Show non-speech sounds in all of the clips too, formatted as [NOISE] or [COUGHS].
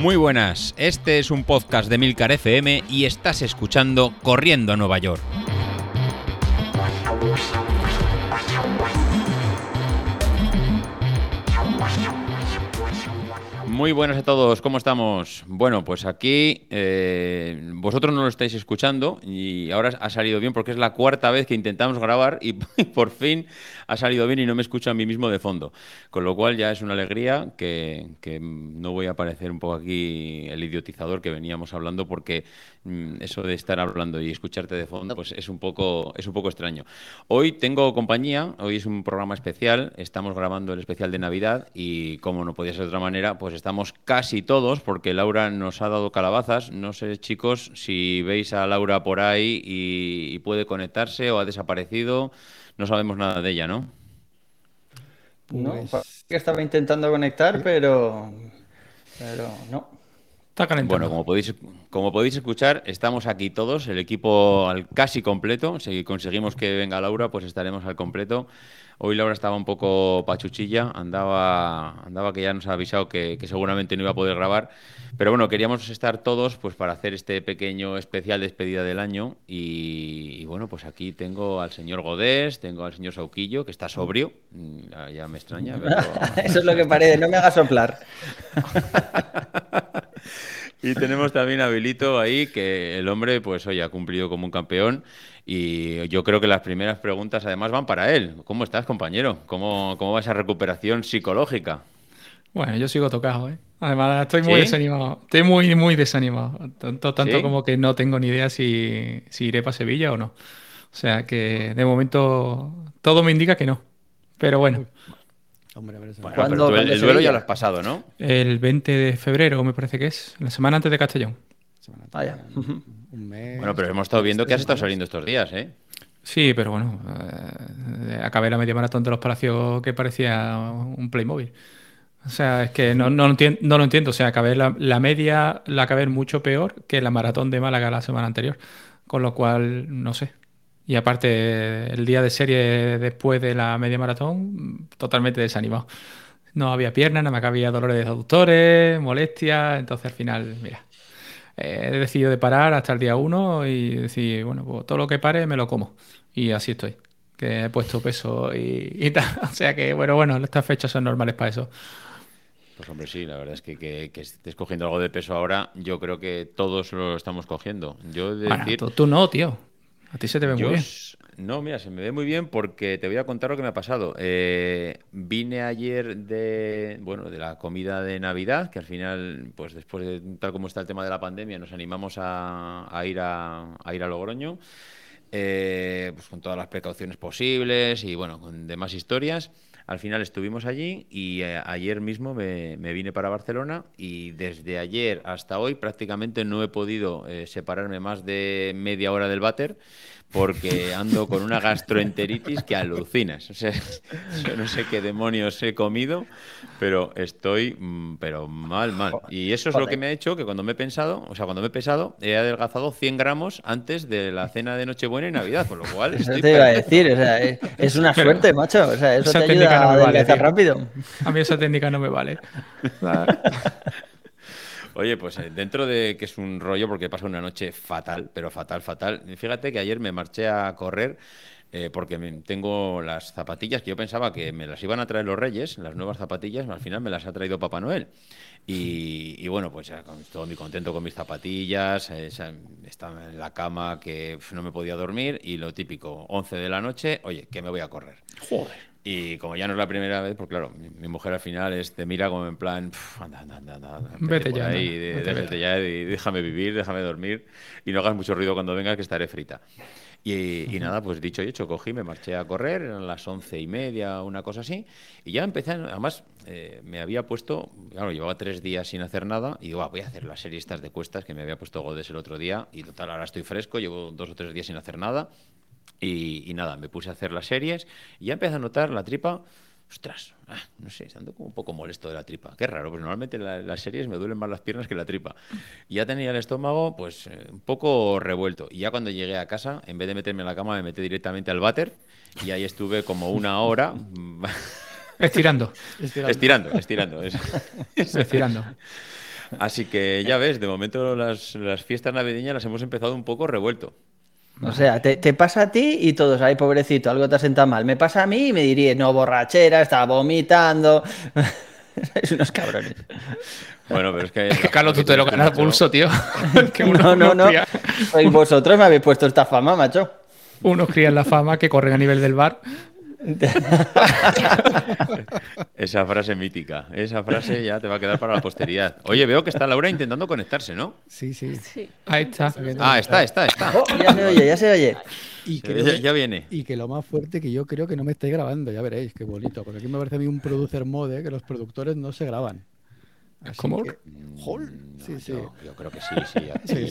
Muy buenas, este es un podcast de Milcar FM y estás escuchando Corriendo a Nueva York. Muy buenas a todos, ¿cómo estamos? Bueno, pues aquí eh, vosotros no lo estáis escuchando y ahora ha salido bien porque es la cuarta vez que intentamos grabar y [LAUGHS] por fin ha salido bien y no me escucho a mí mismo de fondo. Con lo cual ya es una alegría que, no voy a parecer un poco aquí el idiotizador que veníamos hablando porque mm, eso de estar hablando y escucharte de fondo pues es un poco, es un poco extraño. Hoy tengo compañía, hoy es un programa especial, estamos grabando el especial de Navidad y como no podía ser de otra manera, pues estamos casi todos, porque Laura nos ha dado calabazas. No sé, chicos, si veis a Laura por ahí y, puede conectarse o ha desaparecido. No sabemos nada de ella, ¿no? No, pues que estaba intentando conectar, pero, pero no. Está calentando. Bueno, como podéis, como podéis escuchar, estamos aquí todos, el equipo al casi completo. Si conseguimos que venga Laura, pues estaremos al completo. Hoy Laura estaba un poco pachuchilla, andaba, andaba que ya nos ha avisado que, seguramente no iba a poder grabar. Pero bueno, queríamos estar todos pues para hacer este pequeño especial despedida del año. Y, bueno, pues aquí tengo al señor Godés, tengo al señor Sauquillo, que está sobrio. Mm, ya, me extraña. [LAUGHS] Eso es lo que parece, no me hagas soplar. [LAUGHS] y tenemos también a Bilito ahí, que el hombre, pues hoy ha cumplido como un campeón. Y yo creo que las primeras preguntas además van para él. ¿Cómo estás, compañero? ¿Cómo, cómo va esa recuperación psicológica? Bueno, yo sigo tocado, ¿eh? Además, estoy muy desanimado. Estoy muy, muy desanimado. Tanto, tanto como que no tengo ni idea si, iré para Sevilla o no. O sea que de momento todo me indica que no. Pero bueno. Hombre, pero el, duelo ya lo has pasado, ¿no? El 20 de febrero, me parece que es. La semana antes de Castellón. Vaya. Bueno, pero hemos estado viendo que has estado saliendo estos días, ¿eh? Sí, pero bueno, eh, acabé la media maratón de los Palacios que parecía un Playmobil. O sea, es que no, no, lo, entiendo, no lo entiendo. O sea, acabé la, media la acabé mucho peor que la maratón de Málaga la semana anterior. Con lo cual, no sé. Y aparte, el día de serie después de la media maratón, totalmente desanimado. No había piernas, no me había dolores de aductores, molestias. Entonces, al final, mira, he decidido de parar hasta el día 1 y decir, bueno, pues todo lo que pare me lo como. Y así estoy. Que he puesto peso y, tal. [LAUGHS] O sea que, bueno, bueno, estas fechas son normales para eso. Pues hombre, sí, la verdad es que, que, estés cogiendo algo de peso ahora, yo creo que todos lo estamos cogiendo. Yo de decir... tú, no, tío. A ti se te ve muy bien. No, mira, se me ve muy bien porque te voy a contar lo que me ha pasado. Eh, vine ayer de, bueno, de la comida de Navidad, que al final, pues después de tal como está el tema de la pandemia, nos animamos a, ir, a, ir a Logroño. Eh, pues con todas las precauciones posibles y bueno, con demás historias. Al final estuvimos allí y eh, ayer mismo me, vine para Barcelona y desde ayer hasta hoy prácticamente no he podido separarme más de media hora del váter porque ando con una gastroenteritis que alucinas. O sea, [LAUGHS] yo no sé qué demonios he comido, pero estoy mm, pero mal, mal. Y eso es lo que me ha hecho que cuando me he pensado, o sea, cuando me he pesado, he adelgazado 100 gramos antes de la cena de Nochebuena y Navidad, con lo cual Eso te iba a decir, o sea, es una suerte, macho. O sea, eso te ayuda no a vale, rápido. A mí esa técnica no me vale. [LAUGHS] Oye, pues eh, dentro de que es un rollo, porque he pasado una noche fatal, pero fatal, fatal. Fíjate que ayer me marché a correr eh, porque tengo las zapatillas que yo pensaba que me las iban a traer los Reyes, las nuevas zapatillas, al final me las ha traído Papá Noel. Y, bueno, pues ya estoy muy contento con mis zapatillas, eh, estaba en la cama que no me podía dormir y lo típico, 11 de la noche, oye, que me voy a correr. Joder. Y como ya no es la primera vez, pues claro, mi, mujer al final es, te mira como en plan, anda, anda, anda, anda, vete ya, ahí, vete, ya y déjame vivir, déjame dormir y no hagas mucho ruido cuando vengas que estaré frita. Y, nada, pues dicho y hecho, cogí, me marché a correr, eran las once y media, una cosa así, y ya empecé, además eh, me había puesto, claro, llevaba tres días sin hacer nada, y digo, voy a hacer la serie estas de cuestas que me había puesto Godes el otro día, y total, ahora estoy fresco, llevo dos o tres días sin hacer nada, y, nada, me puse a hacer las series y ya empecé a notar la tripa. Ostras, ah, no sé, ando como un poco molesto de la tripa. Qué raro, pues normalmente en las series me duelen más las piernas que la tripa. Y ya tenía el estómago, pues, eh, un poco revuelto. Y ya cuando llegué a casa, en vez de meterme en la cama, me metí directamente al váter. Y ahí estuve como una hora. [LAUGHS] [LAUGHS] Estirando. Estirando, estirando. Estirando. [LAUGHS] estirando. Así que ya ves, de momento las, las fiestas navideñas las hemos empezado un poco revuelto. O sea, te, te pasa a ti y todos, ay, pobrecito, algo te ha sentado mal. Me pasa a mí y me diría, no, borrachera, estaba vomitando. [LAUGHS] es unos cabrones. Bueno, pero es que. Es que Carlos, tú te lo ganas pulso, tío. [LAUGHS] [LAUGHS] Que uno- No, no, no. Sois vosotros me habéis puesto esta fama, macho. Unos crían la fama que corren a nivel del bar. [LAUGHS] Esa frase mítica. Esa frase ya te va a quedar para la posteridad. Oye, veo que está Laura intentando conectarse, ¿no? Sí, sí. Sí. Ahí está. Ah, está, está, está. Oh, ya se oye, ya se oye. Y, creo Ya, que- ya viene. y que lo más fuerte que yo creo que no me estáis grabando, ya veréis, qué bonito. Porque aquí me parece a mí un producer mode que los productores no se graban. ¿Cómo? que- Jol. Sí, sí. Yo, yo creo que sí, sí.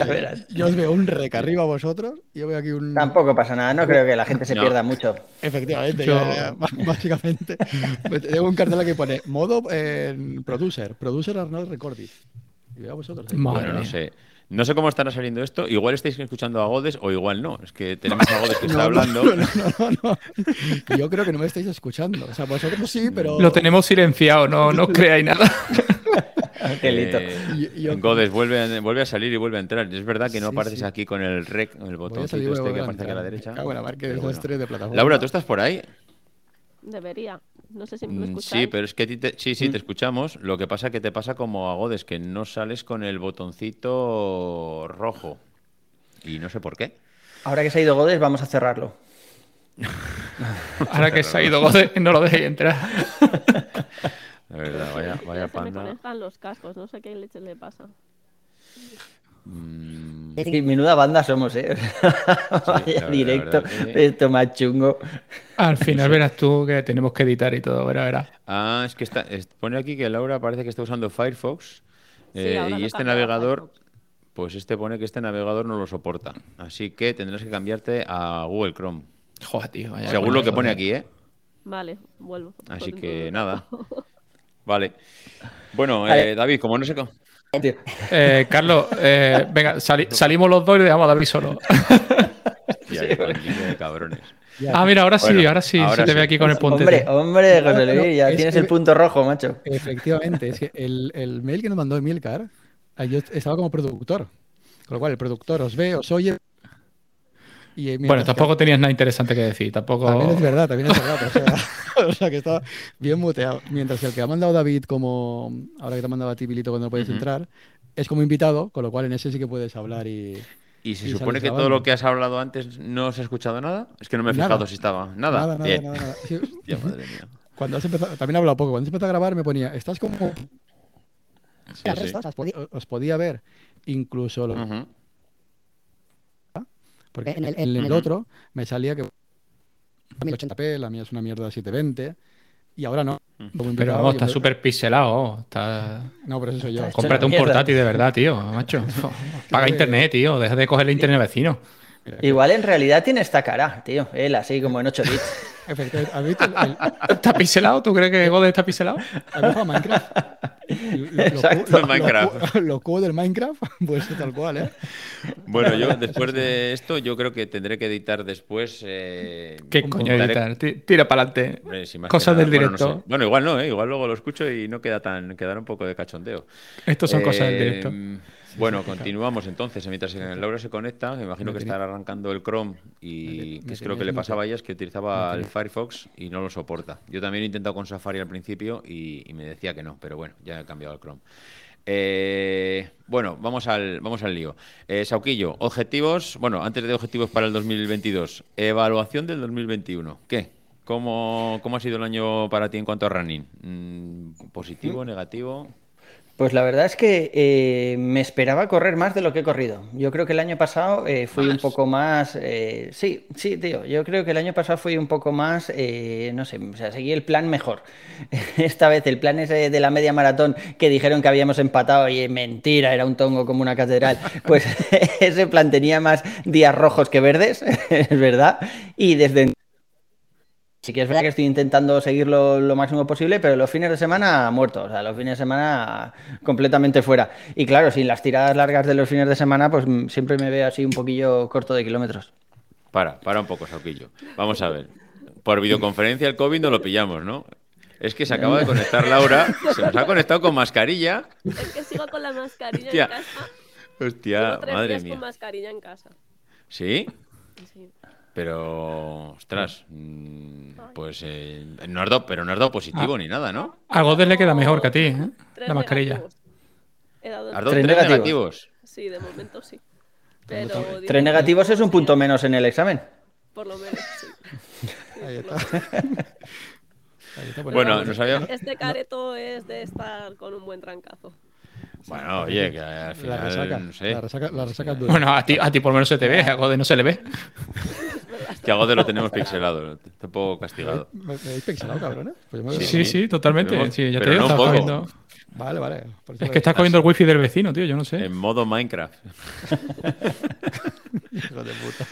[LAUGHS] Yo os veo un rec arriba a vosotros y yo veo aquí un. Tampoco pasa nada, no creo que la gente se No. pierda mucho. Efectivamente, Yo- ya, ya, b- [LAUGHS] básicamente. Pues Tengo un cartel que pone modo eh, producer, producer Arnold Recordis. Y veo a vosotros. Bueno, no sé. No sé cómo estará saliendo esto. Igual estáis escuchando a Godes o igual no. Es que tenemos a Godes que [LAUGHS] está No, hablando. No, no, no, no. Yo creo que no me estáis escuchando. O sea, vosotros sí, pero. Lo tenemos silenciado, no, no creáis nada. [LAUGHS] Angelito. Eh, yo- Godes vuelve a, vuelve a salir y vuelve a entrar. Es verdad que no Sí, apareces sí. aquí con el rec, el botoncito este que aparece aquí a la derecha. Bueno. desastre de plataforma. Laura, ¿tú estás por ahí? Debería. No sé si me Mm, escucháis. Sí, pero es que te- sí, sí, te escuchamos. Lo que pasa que te pasa como a Godes, que no sales con el botoncito rojo. Y no sé por qué. Ahora que se ha ido Godes, vamos a cerrarlo. [LAUGHS] Ahora que se ha ido Gode, no lo dejéis entrar. [LAUGHS] La verdad, vaya, vaya Se me panda. conectan los cascos, no sé qué leche le pasa. Mm, Sí, menuda banda somos, ¿eh? [LAUGHS] Vaya directo. verdad que- Esto más chungo. Al final verás tú que tenemos que editar y todo, verás, verás. Ah, es que está, es- pone aquí que Laura parece que está usando Firefox. Sí, eh, y este navegador, pues este pone que este navegador no lo soporta. Así que tendrás que cambiarte a Google Chrome. Joder, tío. vaya Según lo que pone tío. aquí, ¿eh? Vale, vuelvo. Así que nada. Vale. Bueno, Vale. eh, David, como no sé cómo. Eh, Carlos, eh, venga, sali- salimos los dos y dejamos a David solo. [LAUGHS] Ya, de cabrones. Ah, mira, ahora sí, Bueno, ahora sí, ahora se te ve aquí con el Hombre, hombre, José Luis, ya es tienes que- el punto rojo, macho. Efectivamente, es que el, el mail que nos mandó Emilcar, ah, yo estaba como productor. Con lo cual, el productor os ve, os oye. Y mientras Bueno, que- tampoco tenías nada interesante que decir, tampoco... También es verdad, también es verdad. O sea, [LAUGHS] [LAUGHS] o sea, que estaba bien muteado. Mientras que el que ha mandado David, como ahora que te ha mandado a ti, Pilito, cuando no puedes entrar, es como invitado, con lo cual en ese sí que puedes hablar y. ¿Y se Y supone que todo lo que has hablado antes no se ha escuchado nada? Es que no me he Nada. fijado si estaba. Nada. Nada, nada, Bien. nada, nada. [LAUGHS] Sí, Ya, madre mía. cuando has empezado, también he hablado poco. Cuando has empezado a grabar me ponía, estás como. Sí, sí. os, podía, os podía ver incluso lo-. Porque en el, en el otro me salía que. A mí 80p, la mía es una mierda 720. Y ahora no. Como Pero vamos, está súper pixelado. Está... No, pero eso soy yo. Cómprate un portátil de verdad, tío, macho. [LAUGHS] Paga internet, tío. Deja de cogerle internet al vecino. Mira, que- Igual en realidad tiene esta cara, tío. Él así como en 8 bits. ¿has visto el- el- ¿Está pixelado? ¿Tú crees que Gode está pixelado? ¿Has a Minecraft? Lo- lo- Exacto. Minecraft. lo- Los cubos del Minecraft, [LAUGHS] pues tal cual, ¿eh? Bueno, yo [LAUGHS] después de esto, yo creo que tendré que editar después. eh, ¿Qué coño contaré- editar? Ti- Tira para adelante. Cosas del bueno, no directo. sé. Bueno, igual no, ¿eh? igual luego lo escucho y no queda tan quedará un poco de cachondeo. Estos son cosas del Eh, directo. Bueno, continuamos entonces. Mientras Laura se conecta, me imagino que estará arrancando el Chrome y que es que lo que le pasaba a ella es que utilizaba el Firefox y no lo soporta. Yo también he intentado con Safari al principio y, y me decía que no, pero bueno, ya he cambiado al Chrome. Eh, bueno, vamos al, vamos al lío. Eh, Sauquillo, objetivos, bueno, antes de objetivos para el 2022, evaluación del 2021. ¿Qué? ¿Cómo, cómo ha sido el año para ti en cuanto a running? Mm, ¿Positivo, negativo? Pues la verdad es que eh, me esperaba correr más de lo que he corrido. Yo creo que el año pasado eh, fui un poco más... eh, sí, sí, tío. Yo creo que el año pasado fui un poco más... eh, no sé, o sea, seguí el plan mejor. [LAUGHS] Esta vez el plan ese de la media maratón que dijeron que habíamos empatado y mentira, era un tongo como una catedral. [LAUGHS] Pues [LAUGHS] ese plan tenía más días rojos que verdes, es verdad. Y desde Sí que es verdad que estoy intentando seguirlo lo máximo posible, pero los fines de semana muertos, o sea, los fines de semana completamente fuera. Y claro, sin las tiradas largas de los fines de semana, pues mm, siempre me veo así un poquillo corto de kilómetros. Para, para un poco, Sauquillo. Vamos a ver. Por videoconferencia el COVID no lo pillamos, ¿no? Es que se acaba de conectar Laura, se nos ha conectado con mascarilla. Es que sigo con la mascarilla Hostia. en casa. Hostia, Llevo tres madre días mía. con mascarilla en casa. ¿Sí? Sí. Pero, ostras, mm, pues eh, no has dado, pero no has dado positivo ni nada, ¿no? A Godes le queda mejor que a ti, ¿eh? La mascarilla. negativos. He dado Has dado Tres tres negativos. negativos. Sí, de momento sí. Pero Tres negativos es un punto menos en el examen. Por lo menos, sí. Ahí [LAUGHS] está. Ahí está, Bueno, nos había... Este careto es de estar con un buen trancazo. Bueno, oye, que al La final, resaca, no sé, la resaca, la resaca es dura. Bueno, a ti, a ti por lo menos se te ve, a Godes no se le ve. que algo de lo tenemos pixelado, está un poco castigado. ¿Me, me habéis pixelado, cabrones? Pues yo me- Sí, Sí, sí, totalmente. Pero- Sí, ya te digo, no poco. cogiendo- Vale, vale. Es que estás cogiendo el wifi del vecino, tío, yo no sé. En modo Minecraft. Hijo de puta.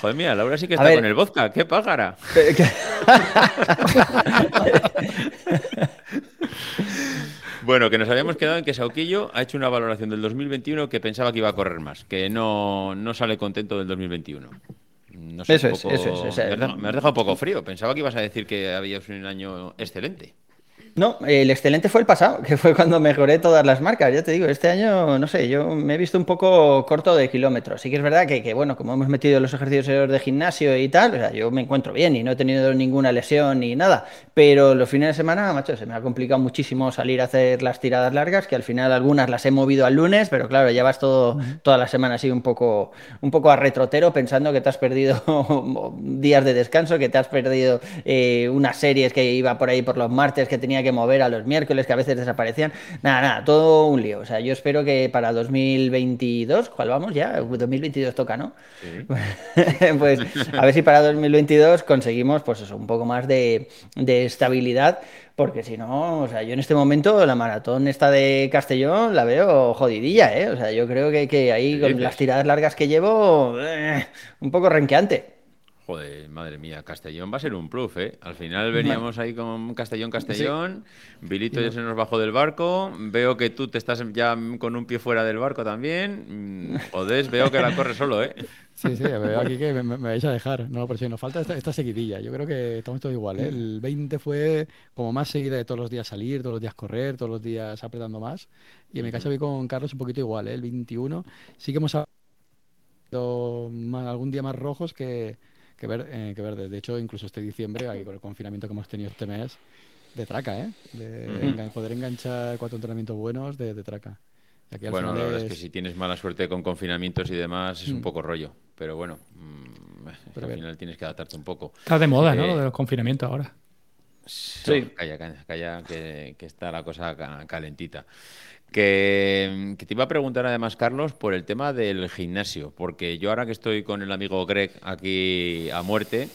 Joder, mira, Laura sí que A está con el vodka, qué pájara. [LAUGHS] Bueno, que nos habíamos quedado en que Sauquillo ha hecho una valoración del 2021 que pensaba que iba a correr más, que no, no sale contento del 2021. No sé, Eso es, eso es, o sea, me, has dejado, me has dejado un poco frío. Pensaba que ibas a decir que habías un año excelente. No, el excelente fue el pasado, que fue cuando mejoré todas las marcas. Ya te digo, este año, no sé, yo me he visto un poco corto de kilómetros. Sí que es verdad que, que, bueno, como hemos metido los ejercicios de gimnasio y tal, o sea, yo me encuentro bien y no he tenido ninguna lesión ni nada. Pero los fines de semana, macho, se me ha complicado muchísimo salir a hacer las tiradas largas, que al final algunas las he movido al lunes, pero claro, ya vas todo, toda la semana así un poco, un poco a retrotero pensando que te has perdido [LAUGHS] días de descanso, que te has perdido eh, unas series que iba por ahí por los martes que tenía que mover a los miércoles, que a veces desaparecían. Nada, nada, todo un lío. O sea, yo espero que para 2022, ¿cuál vamos ya? 2022 toca, ¿no? [LAUGHS] pues a ver si para 2022 conseguimos, pues eso, un poco más de, de estabilidad. Porque si no, o sea, yo en este momento la maratón esta de Castellón la veo jodidilla, ¿eh? O sea, yo creo que, que ahí ¿Qué con las tiradas largas que llevo, eh, un poco renqueante. Joder, madre mía, Castellón va a ser un plus, ¿eh? Al final veníamos ahí con Castellón, Castellón, Vilito ya se nos bajó del barco, veo que tú te estás ya con un pie fuera del barco también, mm, joder, veo que la corre solo, ¿eh? [LAUGHS] Sí, sí, veo aquí que me, vais a dejar. No, pero sí, nos falta esta, esta seguidilla. Yo creo que estamos todos igual, ¿eh? El 20 fue como más seguida de todos los días salir, todos los días correr, todos los días apretando más. Y en mi caso vi con Carlos un poquito igual, ¿eh? El 21 sí que hemos algún día más rojos que, que, ver, eh, que verdes. De hecho, incluso este diciembre, ahí con el confinamiento que hemos tenido este mes, de traca, ¿eh? De engan- poder enganchar cuatro entrenamientos buenos de, de traca. Aquí al Bueno, la final verdad es que si tienes mala suerte con confinamientos y demás es un Mm. poco rollo, pero bueno, mm, Pero al bien. final tienes que adaptarte un poco. Está de moda, ¿no? Eh, Lo de los confinamientos ahora. Sí. Calla, calla, calla, que, que está la cosa ca- calentita. Que, que te iba a preguntar además, Carlos, por el tema del gimnasio, porque yo ahora que estoy con el amigo Greg aquí a muerte,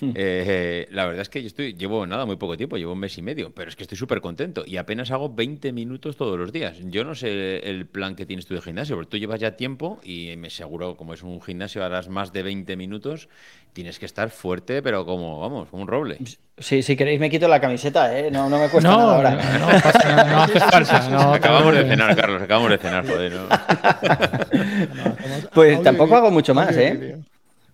eh, la verdad es que yo estoy, llevo nada, muy poco tiempo, llevo un mes y medio, pero es que estoy súper contento y apenas hago 20 minutos todos los días. Yo no sé el plan que tienes tú de gimnasio, porque tú llevas ya tiempo y me aseguro, como es un gimnasio, harás más de 20 minutos, tienes que estar fuerte, pero como, vamos, como un roble. Sí, si queréis me quito la camiseta, ¿eh? No, no me cuesta nada No, ahora. no, pasa nada, no hace falta. No, Acabamos de cenar, Carlos, acabamos de cenar, joder, Pues tampoco hago mucho más, ¿eh?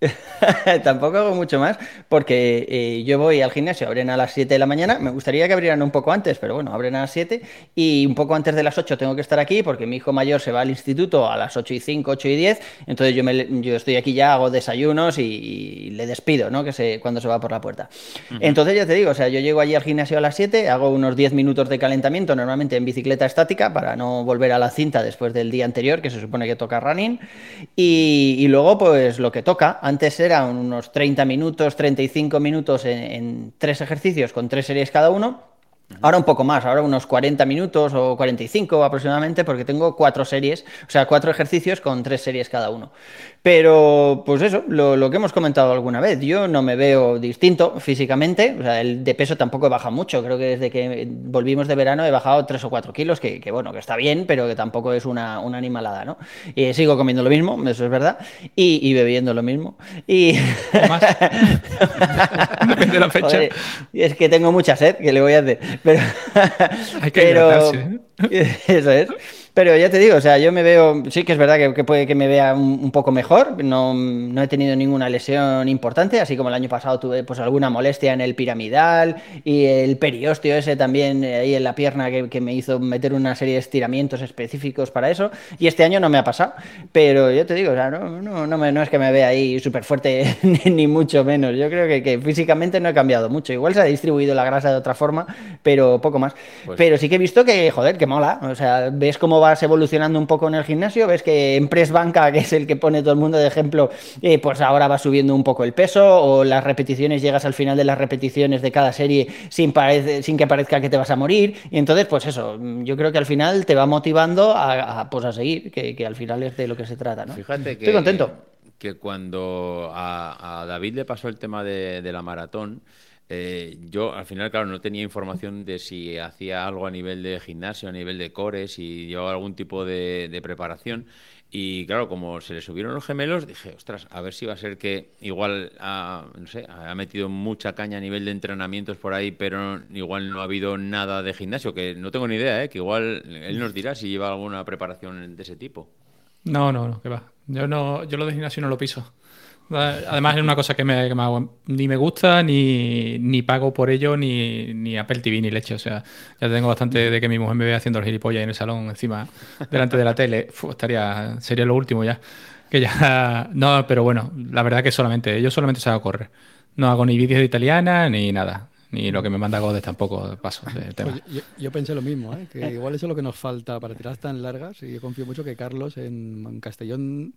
[LAUGHS] Tampoco hago mucho más porque eh, yo voy al gimnasio, abren a las 7 de la mañana, me gustaría que abrieran un poco antes, pero bueno, abren a las 7 y un poco antes de las 8 tengo que estar aquí porque mi hijo mayor se va al instituto a las 8 y 5, 8 y 10, entonces yo, me, yo estoy aquí ya, hago desayunos y, y le despido, ¿no? Que se, cuando se va por la puerta. Entonces ya te digo, o sea, yo llego allí al gimnasio a las 7, hago unos 10 minutos de calentamiento, normalmente en bicicleta estática, para no volver a la cinta después del día anterior, que se supone que toca running, y, y luego pues lo que toca, antes eran unos 30 minutos, 35 minutos en, en tres ejercicios con tres series cada uno, Ahora un poco más, ahora unos 40 minutos o 45 aproximadamente, porque tengo cuatro series, o sea, cuatro ejercicios con tres series cada uno. Pero, pues eso, lo, lo que hemos comentado alguna vez, yo no me veo distinto físicamente, o sea, el de peso tampoco he bajado mucho, creo que desde que volvimos de verano he bajado 3 o 4 kilos, que, que bueno, que está bien, pero que tampoco es una, una animalada, ¿no? Y sigo comiendo lo mismo, eso es verdad, y, y bebiendo lo mismo. Y... Más. [LAUGHS] Depende de la fecha. Joder, es que tengo mucha sed, que le voy a hacer? Pero, Hay que hidratarse, [LAUGHS] [LAUGHS] Eso es. Pero ya te digo, o sea, yo me veo, sí que es verdad que, que puede que me vea un, un poco mejor, no, no he tenido ninguna lesión importante, así como el año pasado tuve pues alguna molestia en el piramidal y el periostio ese también eh, ahí en la pierna que, que me hizo meter una serie de estiramientos específicos para eso, y este año no me ha pasado, pero yo te digo, o sea, no, no, no, me- no es que me vea ahí súper fuerte [LAUGHS] ni mucho menos, yo creo que, que físicamente no he cambiado mucho, igual se ha distribuido la grasa de otra forma, pero poco más. Pues- Pero sí que he visto que, joder, que mola. O sea, ves cómo vas evolucionando un poco en el gimnasio, ves que en press banca, que es el que pone todo el mundo de ejemplo, eh, pues ahora va subiendo un poco el peso, o las repeticiones, llegas al final de las repeticiones de cada serie sin, sin que parezca que te vas a morir. Y entonces, pues eso, yo creo que al final te va motivando a, a, pues a seguir, que, que al final es de lo que se trata, ¿no? Fíjate que, Estoy contento. que cuando a, a David le pasó el tema de, de la maratón, eh, yo al final, claro, no tenía información de si hacía algo a nivel de gimnasio, a nivel de core, si llevaba algún tipo de, preparación. Y claro, como se le subieron los gemelos, dije, ostras, a ver si va a ser que igual ha, no sé, ha metido mucha caña a nivel de entrenamientos por ahí, pero igual no ha habido nada de gimnasio, que no tengo ni idea, ¿eh? que igual él nos dirá si lleva alguna preparación de ese tipo. No, no, no, que va. Yo no, yo lo de gimnasio no lo piso. Además es una cosa que, me, que me hago- ni me gusta, ni, ni pago por ello, ni, ni Apple TV, ni leche. O sea, ya tengo bastante de que mi mujer me vea haciendo el gilipollas en el salón encima, delante de la tele. Fu, estaría, sería lo último ya. Que ya. No, pero bueno, la verdad que solamente, yo solamente salgo a correr. No hago ni vídeos de italiana, ni nada. Ni lo que me manda Godes tampoco paso de tema. Pues yo, yo pensé lo mismo, ¿eh? que igual eso es lo que nos falta para tirar tan largas y yo confío mucho que Carlos en, en Castellón,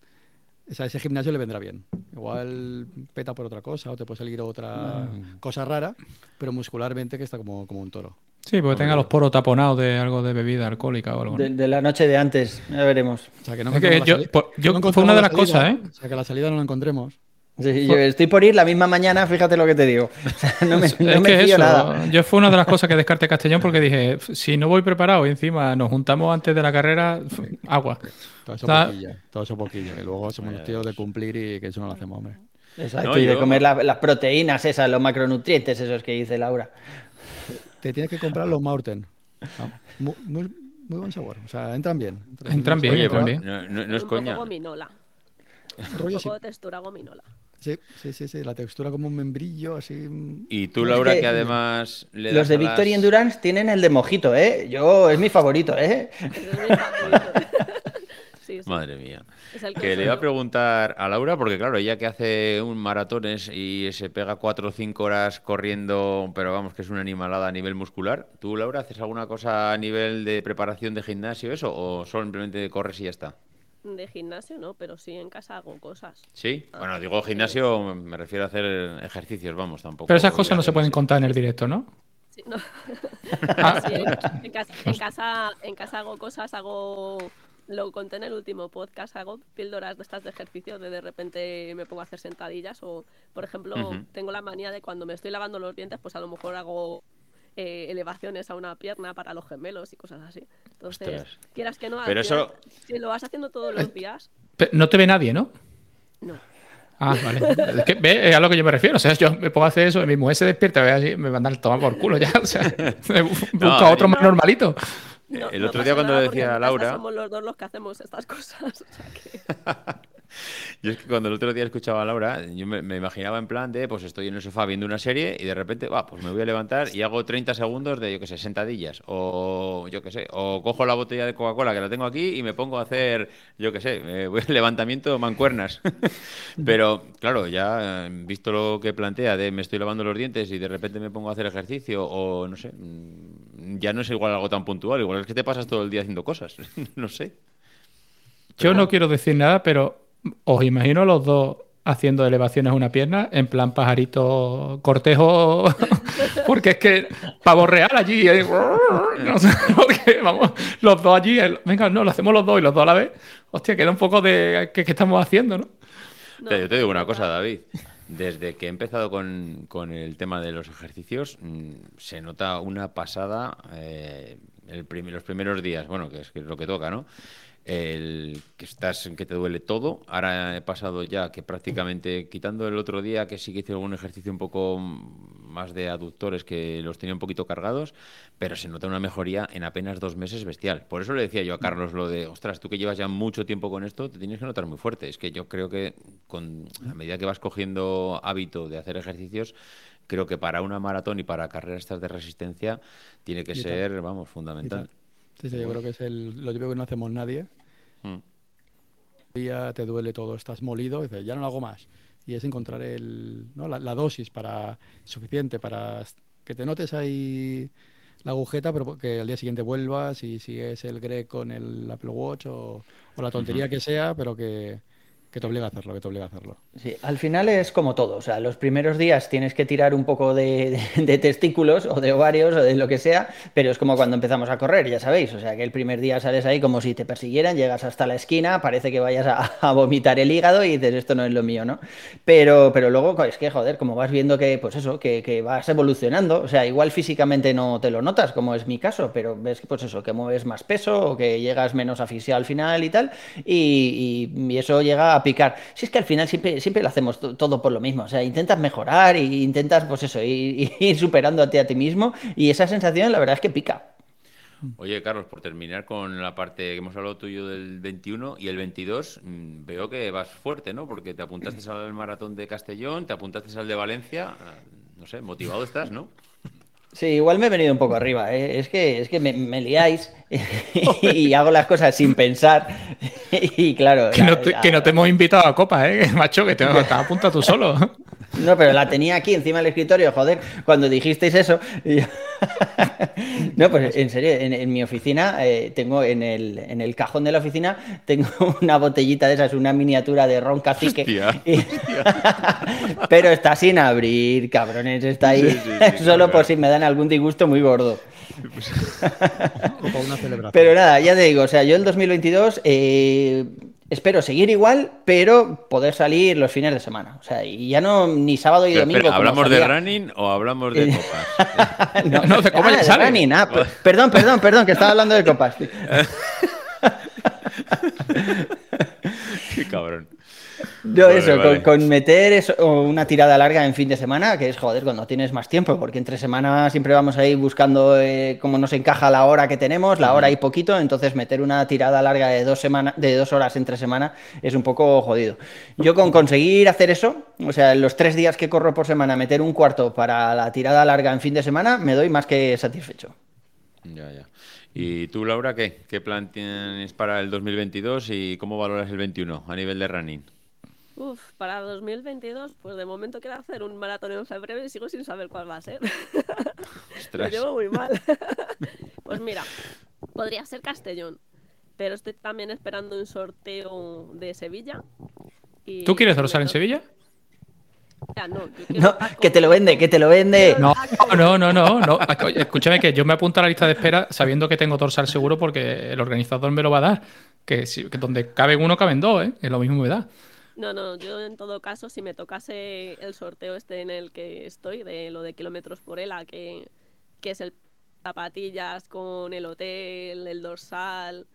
o sea, ese gimnasio le vendrá bien. Igual peta por otra cosa o te puede salir otra cosa rara, pero muscularmente que está como, como un toro. Sí, porque tenga los poros taponados de algo de bebida alcohólica o algo. ¿no? De, de la noche de antes, ya veremos. O sea, que no Es que yo- por- yo- no fue una de la las cosas, ¿eh? O sea, que la salida no la encontremos. Sí, yo estoy por ir la misma mañana, fíjate lo que te digo. [LAUGHS] O sea, no me, no es me que eso, nada. yo fue una de las [LAUGHS] cosas que descarté Castellón porque dije, si no voy preparado y encima nos juntamos antes de la carrera, agua. Todo eso poquillo, todo eso poquillo. Que luego somos los tíos de cumplir y que eso no lo hacemos, hombre. Exacto, No, y de yo- comer la- las proteínas esas, los macronutrientes esos que dice Laura. Te tienes que comprar los. Ah, Muy, muy, muy buen sabor. O sea, entran bien. Entran bien, Oye, entran bien. no, no- no es coña. Rollo textura gominola. Sí, sí, sí, sí. La textura como un membrillo, así. mm, Y tú, Es Laura, que que además le Los das de a las- Victory Endurance tienen el de mojito, ¿eh? Yo, es mi favorito, ¿eh? Ese es mi favorito. Sí, sí. Madre mía. Que le iba a preguntar a Laura, porque claro, ella que hace un maratones y se pega cuatro o cinco horas corriendo, pero vamos, que es una animalada a nivel muscular. ¿Tú, Laura, haces alguna cosa a nivel de preparación de gimnasio, eso? ¿O simplemente corres y ya está? De gimnasio no, pero sí en casa hago cosas. ¿Sí? Bueno, digo gimnasio, me refiero a hacer ejercicios, vamos, tampoco. Pero esas cosas no se pueden contar en el directo, ¿no? Sí, no. [LAUGHS] Ah, Sí, en, en casa, en, casa, en casa hago cosas, hago. Lo conté en el último podcast, hago píldoras de estas de ejercicio, de de repente me pongo a hacer sentadillas o, por ejemplo, tengo la manía de cuando me estoy lavando los dientes, pues a lo mejor hago eh, elevaciones a una pierna para los gemelos y cosas así. Entonces, Ostras. quieras que no, Pero eso- si lo vas haciendo todos los días, Pe- No te ve nadie, ¿no? no. Ah, vale. Es que, ve, es a lo que yo me refiero. O sea, yo me pongo a hacer eso mi mujer se despierta, ve así, me manda a tomar por culo ya. O sea, [LAUGHS] me bu- busca otro y- más normalito. No, El no otro día cuando le decía a Laura- Somos los dos los que hacemos estas cosas. O sea que... [LAUGHS] Yo es que cuando el otro día escuchaba a Laura, yo me, me imaginaba en plan de, pues estoy en el sofá viendo una serie y de repente, va, pues me voy a levantar y hago 30 segundos de, yo qué sé, sentadillas. O yo qué sé, o cojo la botella de Coca-Cola que la tengo aquí y me pongo a hacer, yo qué sé, eh, voy- levantamiento mancuernas. [LAUGHS] Pero claro, ya visto lo que plantea de me estoy lavando los dientes y de repente me pongo a hacer ejercicio o no sé, mm, ya no es igual algo tan puntual, igual es que te pasas todo el día haciendo cosas, [LAUGHS] no sé. Yo no quiero decir nada, pero os imagino los dos haciendo elevaciones a una pierna, en plan pajarito cortejo, [LAUGHS] porque es que pavo real allí, eh, [LAUGHS] no sé, porque vamos, los dos allí, el- venga, no, lo hacemos los dos y los dos a la vez, hostia, queda un poco de qué, estamos haciendo, ¿no? Yo te digo una cosa. David. Desde que he empezado con, con el tema de los ejercicios, mm, se nota una pasada eh, el prim- los primeros días, bueno, que es, que es lo que toca, ¿no? El que estás, que te duele todo. Ahora he pasado ya que prácticamente, quitando el otro día que sí que hice algún ejercicio un poco más de aductores que los tenía un poquito cargados, pero se nota una mejoría en apenas dos meses bestial. Por eso le decía yo a Carlos lo de, ostras, tú que llevas ya mucho tiempo con esto, te tienes que notar muy fuerte. Es que yo creo que con, a medida que vas cogiendo hábito de hacer ejercicios, creo que para una maratón y para carreras estas de resistencia tiene que Y tal. ser, vamos, fundamental. Sí, sí, yo creo que es el, lo típico que no hacemos nadie. Mm. día te duele todo, estás molido, y dices, ya no lo hago más. Y es encontrar el, ¿no? la, la dosis para suficiente para que te notes ahí la agujeta, pero que al día siguiente vuelvas y sigues el Greg con el Apple Watch o, o la tontería que sea, pero que, que te obliga a hacerlo, que te obliga a hacerlo. Sí, al final es como todo, o sea, los primeros días tienes que tirar un poco de, testículos o de ovarios o de lo que sea, pero es como cuando empezamos a correr, ya sabéis, o sea, que el primer día sales ahí como si te persiguieran, llegas hasta la esquina, parece que vayas a, vomitar el hígado y dices, esto no es lo mío, ¿no? Pero, pero luego es que, joder, como vas viendo que, pues eso, que, que vas evolucionando, o sea, igual físicamente no te lo notas, como es mi caso, pero ves que, pues eso, que mueves más peso o que llegas menos asfixiado al final y tal, y- y eso llega a picar. Si es que al final siempre, siempre lo hacemos to- todo por lo mismo, o sea, intentas mejorar y intentas, pues eso, ir, [LAUGHS] ir superándote a ti mismo, y esa sensación, la verdad es que pica. Oye, Carlos, por terminar con la parte que hemos hablado tuyo del 21 y el 22, mm, veo que vas fuerte, ¿no? Porque te apuntaste al maratón de Castellón, te apuntaste al de Valencia, ah, no sé, motivado estás, ¿no? Sí, igual me he venido un poco arriba, ¿eh? Es que, es que me, me liáis [LAUGHS] y hago las cosas sin pensar. [LAUGHS] Y claro. Que no, te, que no te hemos invitado a copa, ¿eh? [LAUGHS] Macho, que te, te apunta tú solo. No, pero la tenía aquí encima del escritorio, joder, cuando dijisteis eso. y [LAUGHS] No, pues en serio, en, en mi oficina eh, tengo en el, en el cajón de la oficina tengo [LAUGHS] una botellita de esas, una miniatura de ron cacique. Hostia, [LAUGHS] Y- Pero está sin abrir, cabrones, está ahí Sí, sí, sí, solo por si me dan algún disgusto muy gordo. Para una celebración. Pero nada, ya te digo, o sea, yo el 2022 eh, espero seguir igual, pero poder salir los fines de semana. O sea, y ya no ni sábado y Pero, domingo. espera, ¿hablamos de running o hablamos de [LAUGHS] copas? [LAUGHS] no, No, de cómo ya de sale. running, ah, per- perdón, perdón, perdón, que estaba hablando de copas. [LAUGHS] Qué cabrón. Yo Vale, eso, vale. Con, con meter eso, o una tirada larga en fin de semana, que es joder, cuando tienes más tiempo, porque entre semana siempre vamos ahí buscando eh, cómo nos encaja la hora que tenemos, la hora y poquito, entonces meter una tirada larga de dos, semana, de dos horas entre semana es un poco jodido. Yo con conseguir hacer eso, o sea, los tres días que corro por semana, meter un cuarto para la tirada larga en fin de semana, me doy más que satisfecho. Ya, ya. ¿Y tú, Laura, qué? ¿Qué plan tienes para el 2022 y cómo valoras el 21 a nivel de running? Uf, para 2022, pues de momento quiero hacer un maratón en febrero y sigo sin saber cuál va a ser. [LAUGHS] Lo llevo muy mal. [LAUGHS] pues mira, podría ser Castellón, pero estoy también esperando un sorteo de Sevilla. y- ¿Tú quieres dorsal en Sevilla? Ya, no, [LAUGHS] que te lo vende, que te lo vende. No, no, no, no, no. Escúchame que yo me apunto a la lista de espera sabiendo que tengo dorsal seguro porque el organizador me lo va a dar. Que, si- que donde cabe uno, caben dos, ¿eh? Es lo mismo me da. No, no, yo en todo caso, si me tocase el sorteo este en el que estoy, de lo de kilómetros por hora, que, que es el zapatillas con el hotel, el dorsal,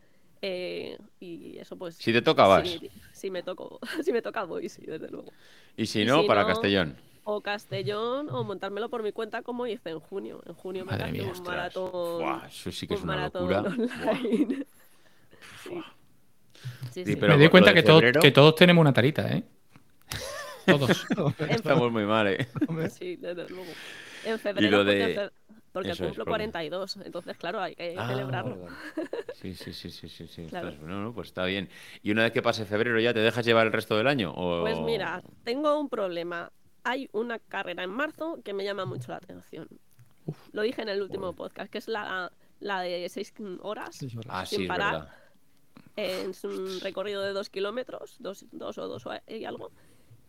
eh, y eso pues... Si te toca, vas. Si, si me toco, [LAUGHS] si me toca voy, sí, desde luego. Y si Y no, si para no, Castellón. O Castellón, o montármelo por mi cuenta como hice en junio. En junio me Madre gasté mía, un ostras. maratón. Buah, eso sí que es un una maratón locura. Buah. online. [LAUGHS] Sí. Sí, Sí, sí. pero me doy lo cuenta que, todos- que todos tenemos una tarita, ¿eh? Todos. [LAUGHS] Estamos muy mal, ¿eh? [LAUGHS] Sí, desde luego. En febrero, lo porque, de- porque Eso es, cumplo perdón. 42, entonces, claro, hay que Ah, celebrarlo. Sí, sí, sí, sí, sí, sí. Claro. no, no, pues está bien. ¿Y una vez que pase febrero ya te dejas llevar el resto del año? O... Pues mira, tengo un problema. Hay una carrera en marzo que me llama mucho la atención. Lo dije en el último podcast, que es la, la de 6 horas. Seis horas. Ah, sin sí, es parar. verdad. Es un recorrido de 2 kilómetros, 2 dos, o 2 y algo.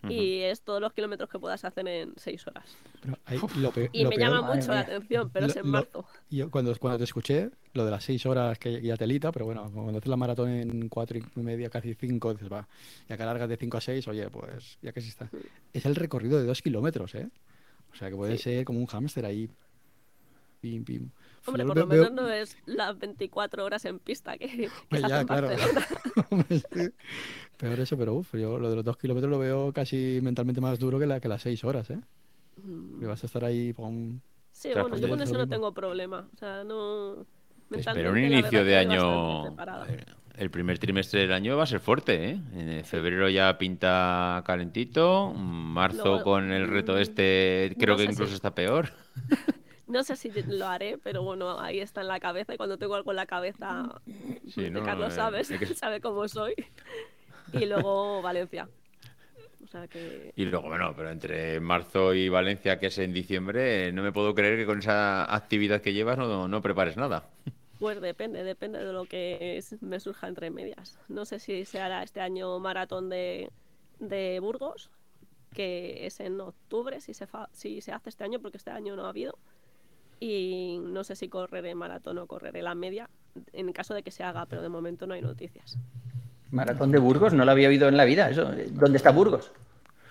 Y es todos los kilómetros que puedas hacer en 6 horas. Pero ahí lo pe- Y lo me peor- llama mucho la atención, pero es Lo- en lo- marzo. Yo cuando, cuando te escuché, lo de las seis horas que ya telita, pero bueno, cuando haces la maratón en cuatro y media, casi cinco, dices, va, ya que alargas de cinco a seis, oye, pues ya que sí está. Es el recorrido de dos kilómetros, ¿eh? O sea, que puede Sí. ser como un hámster ahí. Pim, pim. Hombre, por lo menos veo- no es las 24 horas en pista que, que Pues ya, en claro. [LAUGHS] Peor eso, pero uff, yo lo de los dos kilómetros lo veo casi mentalmente más duro que, la, que las seis horas, ¿eh? Y vas a estar ahí con... Sí, Claro, bueno, yo con es eso no tengo problema. O sea, no. Pero un inicio de que año. El primer trimestre del año va a ser fuerte, ¿eh? En febrero ya pinta calentito. Marzo Luego, con el reto mm, este, creo no que sé incluso si- está peor. [LAUGHS] No sé si lo haré, pero bueno, ahí está en la cabeza. Y cuando tengo algo en la cabeza, Sí, no, Carlos eh, sabes, hay que- [LAUGHS] sabe cómo soy. Y luego Valencia. O sea que. Y luego, bueno, pero entre marzo y Valencia, que es en diciembre, no me puedo creer que con esa actividad que llevas no, no prepares nada. Pues depende, depende de lo que es- me surja entre medias. No sé si se hará este año maratón de, de Burgos, que es en octubre, si se, fa- si se hace este año, porque este año no ha habido. Y no sé si correré maratón o correré la media, en caso de que se haga, pero de momento no hay noticias. Maratón de Burgos, no lo había oído en la vida. Eso. ¿Dónde está Burgos?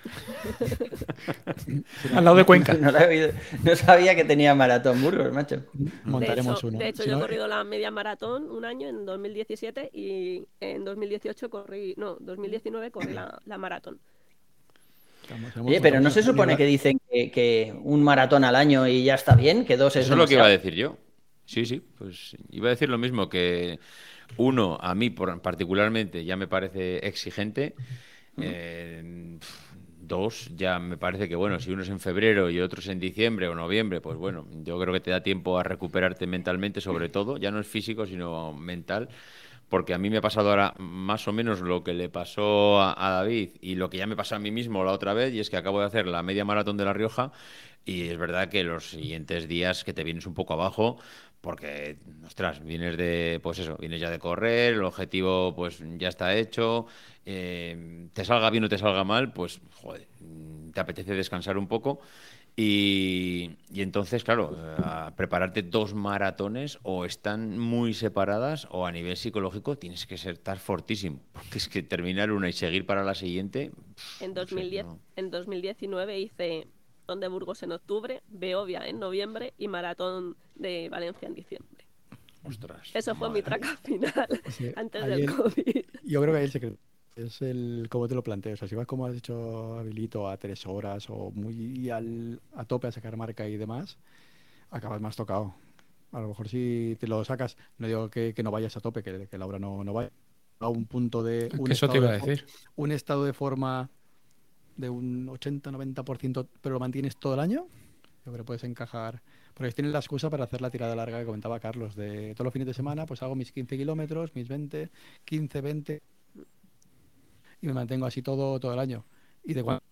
[LAUGHS] Al lado de Cuenca. [LAUGHS] No, lo había oído. No sabía que tenía maratón Burgos, macho. Montaremos de hecho, uno. De hecho, Si yo he corrido la media maratón un año en 2017 y en 2018 corrí, no, 2019 corrí la, la maratón. Estamos- Oye, pero ¿no se supone que dicen que, que un maratón al año y ya está bien? Que dos es Eso es lo que iba a decir yo. Sí, sí, pues iba a decir lo mismo, que uno, a mí por- particularmente, ya me parece exigente. Eh, dos, ya me parece que, bueno, si uno es en febrero y otro es en diciembre o noviembre, pues bueno, yo creo que te da tiempo a recuperarte mentalmente, sobre todo, ya no es físico, sino mental. Porque a mí me ha pasado ahora más o menos lo que le pasó a, David y lo que ya me pasó a mí mismo la otra vez, y es que acabo de hacer la media maratón de La Rioja y es verdad que los siguientes días que te vienes un poco abajo, porque, ostras, vienes de, pues eso, vienes ya de correr, el objetivo pues ya está hecho, eh, te salga bien o te salga mal, pues, joder, te apetece descansar un poco. Y, y entonces, claro, eh, a prepararte dos maratones o están muy separadas o a nivel psicológico tienes que ser estar fortísimo. [LAUGHS] Porque es que terminar una y seguir para la siguiente. pff, En, no sé, 2010, no. en 2019 hice de Burgos en octubre, Beovia en noviembre y maratón de Valencia en diciembre. Ostras. Eso fue mi traca [LAUGHS] final Sí, antes del el- COVID. Yo creo que ahí el secreto es el cómo te lo planteas. O sea, si vas como has dicho, Habilito, a tres horas o muy al- a tope a sacar marca y demás, acabas más tocado. A lo mejor si te lo sacas, no digo que, que no vayas a tope, que, que Laura no, no vaya a un punto de... Un eso te iba a de decir. Un estado de forma de un 80-90%, pero lo mantienes todo el año, yo creo que puedes encajar. Porque tienes la excusa para hacer la tirada larga que comentaba Carlos, de todos los fines de semana, pues hago mis 15 kilómetros, mis 20, 15, 20, y me mantengo así todo, todo el año. Y de cuando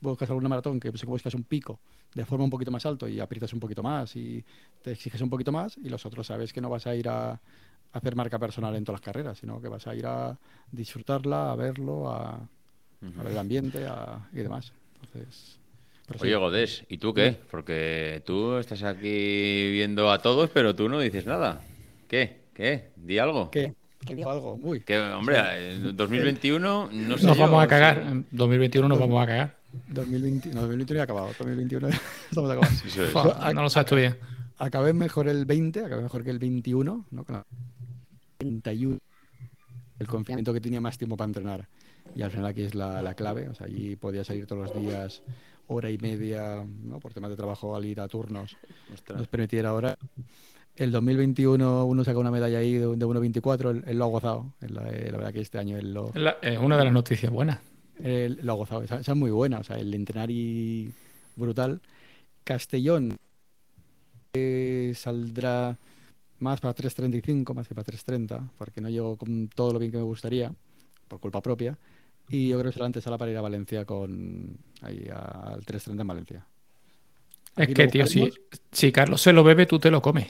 buscas alguna maratón, que buscas un pico de forma un poquito más alto y aprietas un poquito más y te exiges un poquito más, y los otros sabes que no vas a ir a, hacer marca personal en todas las carreras, sino que vas a ir a disfrutarla, a verlo, a, a ver el ambiente a- y demás. Entonces, pero sí. Oye, Godés, ¿y tú qué? Porque tú estás aquí viendo a todos, pero tú no dices nada. ¿Qué? ¿Qué? Di algo. ¿Qué? ¿Qué digo algo? Uy. Que, hombre, en 2021 no sé Nos yo, vamos a cagar. En 2021 nos vamos a cagar. 2020, no, 2021 ya ha acabado, 2021 [LAUGHS] estamos acabados. Eso es. Fua, No lo sabes tú bien. Acabé mejor el 20, acabé mejor que el 21, ¿no? Con la 31, el confinamiento que tenía más tiempo para entrenar. Y al final aquí es la, la clave, o sea, allí podía salir todos los días, hora y media, ¿no? Por temas de trabajo al ir a turnos, Ostras. nos permitiera ahora. El 2021 uno saca una medalla ahí de, de 1.24, él, él lo ha gozado. Él, eh, la verdad que este año él lo, Es la- es una de las noticias buenas. él lo ha gozado. Esa, esa es muy buena, o sea, el entrenar y brutal. Castellón eh, saldrá más para 3.35, más que para 3.30, porque no llego con todo lo bien que me gustaría, por culpa propia. Y yo creo que será antes sala para ir a Valencia con ahí a- al 3.30 en Valencia. Es que, tío, si, si Carlos se lo bebe, tú te lo comes.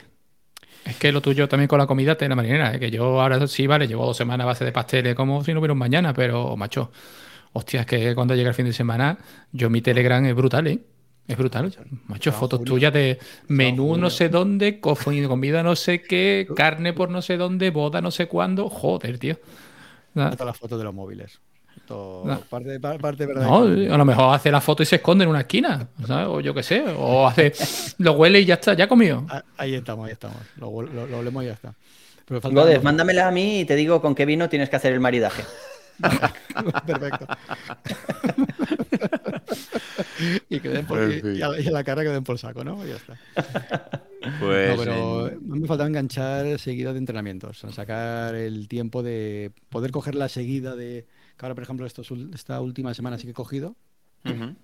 Es que lo tuyo también con la comida te la marinera. ¿eh? Que yo ahora sí, vale, llevo dos semanas a base de pasteles como si no hubiera un mañana, pero, macho, hostia, es que cuando llega el fin de semana, yo mi Telegram es brutal, ¿eh? Es brutal. Macho, fotos tuyas de menú no sé dónde, co- comida no sé qué, carne por no sé dónde, boda no sé cuándo. Joder, tío. Nada. Todas las fotos de los móviles. No. parte, par- parte verdad. No, a lo mejor hace la foto y se esconde en una esquina, ¿sabes? O yo qué sé, o hace, lo huele y ya está, ya comido. Ah, Ahí estamos, ahí estamos. Lo, lo, lo olemos y ya está. Pero falta algo. mándamela a mí y te digo con qué vino tienes que hacer el maridaje. [LAUGHS] Perfecto. [LAUGHS] y, que den por, y, a, y a la cara que den por saco, ¿no? Y ya está. [LAUGHS] Pues No, pero en- a mí me faltaba enganchar seguida de entrenamientos, sacar el tiempo de poder coger la seguida de. Que ahora, por ejemplo, estos ul- esta última semana sí que he cogido Ujú.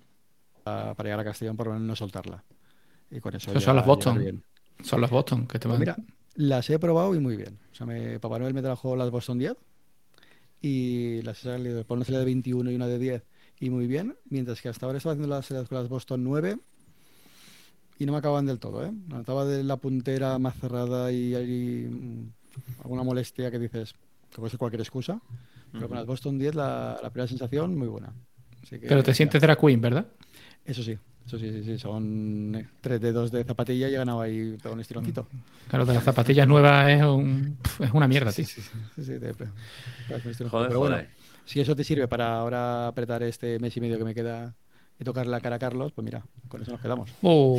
a- para llegar a Castellón, por lo menos no soltarla. Y con eso. Son las Boston. bien. Son las Boston que te Pues van. mira, las he probado y muy bien. O sea, me, Papá Noel me trajo las Boston 10 y las he salido por una serie de 21 y una de 10 y muy bien. Mientras que hasta ahora estaba haciendo las las Boston 9 y no me acaban del todo, ¿eh? Notaba de la puntera más cerrada y hay mm, alguna molestia que dices que puede ser cualquier excusa. Pero con las Boston 10 la, la primera sensación muy buena. Así que, Pero te ya. sientes drag queen, ¿verdad? Eso sí, eso sí, sí, sí, Son tres dedos de zapatilla y he ganado ahí todo un estironcito. Claro, de las zapatillas nuevas es, un, es una mierda, tío. Sí, un Joder. Pero bueno, joder. si eso te sirve para ahora apretar este mes y medio que me queda y tocar la cara a Carlos, pues mira, con eso nos quedamos. Oh.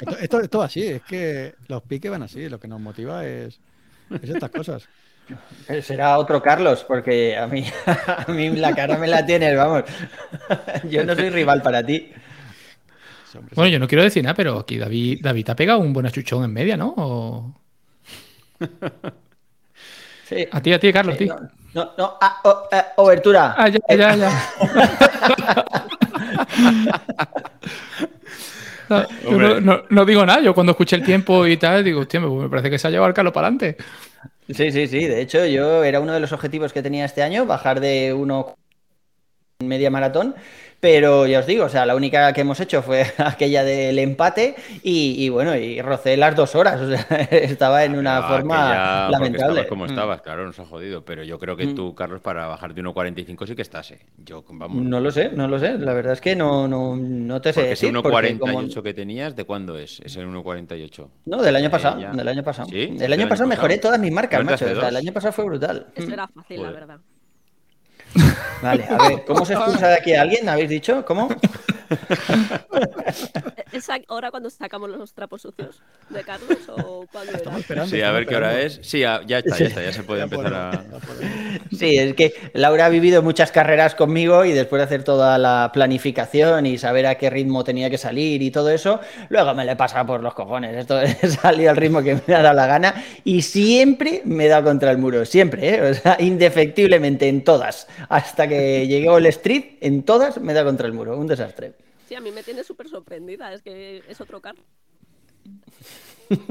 Esto, esto, esto así, es que los piques van así, lo que nos motiva es, es estas cosas. Eh, Será otro Carlos, porque a mí, [LAUGHS] a mí la cara me la tienes, vamos. [LAUGHS] Yo no soy rival para ti. Bueno, yo no quiero decir nada, pero aquí David, David ha pegado un buen achuchón en media, ¿no? O- [LAUGHS] Sí. A ti, a ti, Carlos, Sí, tío. no, no, no, ah, oh, eh, obertura. Ah, ya, ya, ya. No, no, digo nada, yo cuando escuché el tiempo y tal, digo, hostia, me, me parece que se ha llevado el Carlos para adelante. Sí, sí, sí. De hecho, yo era uno de los objetivos que tenía este año, bajar de uno media maratón. Pero ya os digo, o sea, la única que hemos hecho fue [LAUGHS] aquella del empate y, y bueno, y rocé las dos horas. O sea, [LAUGHS] estaba en una Ah, forma lamentable. estabas como Mm. estabas, claro, nos ha jodido. Pero yo creo que Mm. tú, Carlos, para bajar de 1.45 sí que estás, ¿eh? Yo, vamos. No lo sé, no lo sé. La verdad es que no, no, no te sé Porque ese decir. porque 1.48 como- que tenías, ¿de cuándo es? Es el 1.48. No, del año Eh, pasado, ya. del año pasado. ¿Sí? El ¿Del año año pasado mejoré todas mis marcas, ¿No es de macho. O sea, el año pasado fue brutal. Eso Mm. era fácil, la verdad. Vale, a ver, ¿cómo se expulsa de aquí a alguien? ¿Habéis dicho? ¿Cómo? Eh, ¿Esa hora cuando sacamos los trapos sucios de Carlos o cuándo era? Estamos esperando. Sí, a ver qué hora es. Sí, ya, ya está, ya está, ya se puede [LAUGHS] Ya empezar a. Sí, es que Laura ha vivido muchas carreras conmigo y después de hacer toda la planificación y saber a qué ritmo tenía que salir y todo eso, luego me le pasa por los cojones. Esto [LAUGHS] salió al ritmo que me ha dado la gana y siempre me he dado contra el muro, siempre, ¿eh? O sea, indefectiblemente en todas. Hasta que llegó el street, en todas me dado contra el muro. Un desastre. Sí, a mí me tiene súper sorprendida. Es que es otro Carlos.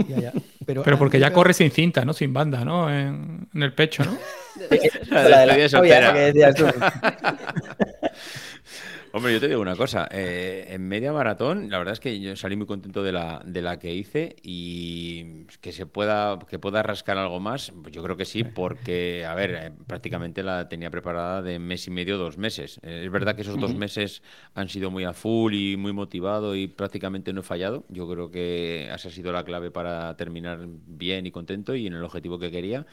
Ya, ya. Pero, Pero porque ya de- corre sin cinta, ¿no? Sin banda, ¿no? En, en el pecho, ¿no? [LAUGHS] La [LAUGHS] La de la despedida novia, soltera. esa que decías tú. [LAUGHS] Hombre, yo te digo una cosa, eh, en media maratón, la verdad es que yo salí muy contento de la, de la que hice y que se pueda, que pueda rascar algo más, pues yo creo que sí, porque, a ver, eh, prácticamente la tenía preparada de mes y medio, dos meses. Eh, es verdad que esos dos meses han sido muy a full y muy motivado y prácticamente no he fallado. Yo creo que esa ha sido la clave para terminar bien y contento y en el objetivo que quería.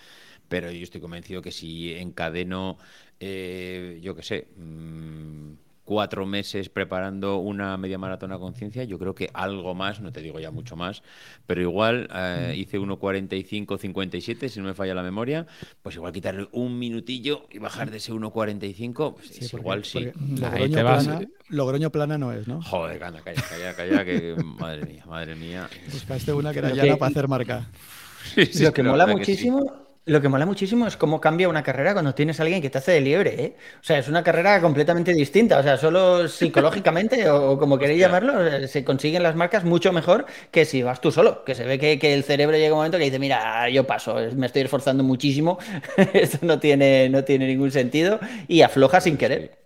Pero yo estoy convencido que si encadeno, eh, yo qué sé, mm, cuatro meses preparando una media maratón a conciencia, yo creo que algo más, no te digo ya mucho más, pero igual eh, hice 1.45-57, si no me falla la memoria, pues igual quitarle un minutillo y bajar de ese 1.45, pues Sí, es porque- igual sí. Ahí Logroño te vas. plana, Logroño plana no es, ¿no? Joder, anda, calla, calla, calla, que [LAUGHS] madre mía, madre mía. Buscaste una que era Lo llana que- para hacer marca. [LAUGHS] Sí, sí, Lo que la mola verdad que sí. muchísimo, lo que mola muchísimo es cómo cambia una carrera cuando tienes a alguien que te hace de liebre, ¿eh? O sea, es una carrera completamente distinta. O sea, solo psicológicamente, o, o como queréis Hostia. llamarlo, eh, se consiguen las marcas mucho mejor que si vas tú solo. Que se ve que, que el cerebro llega un momento que dice, mira, yo paso, me estoy esforzando muchísimo, [LAUGHS] esto no tiene, no tiene ningún sentido, y afloja sin querer.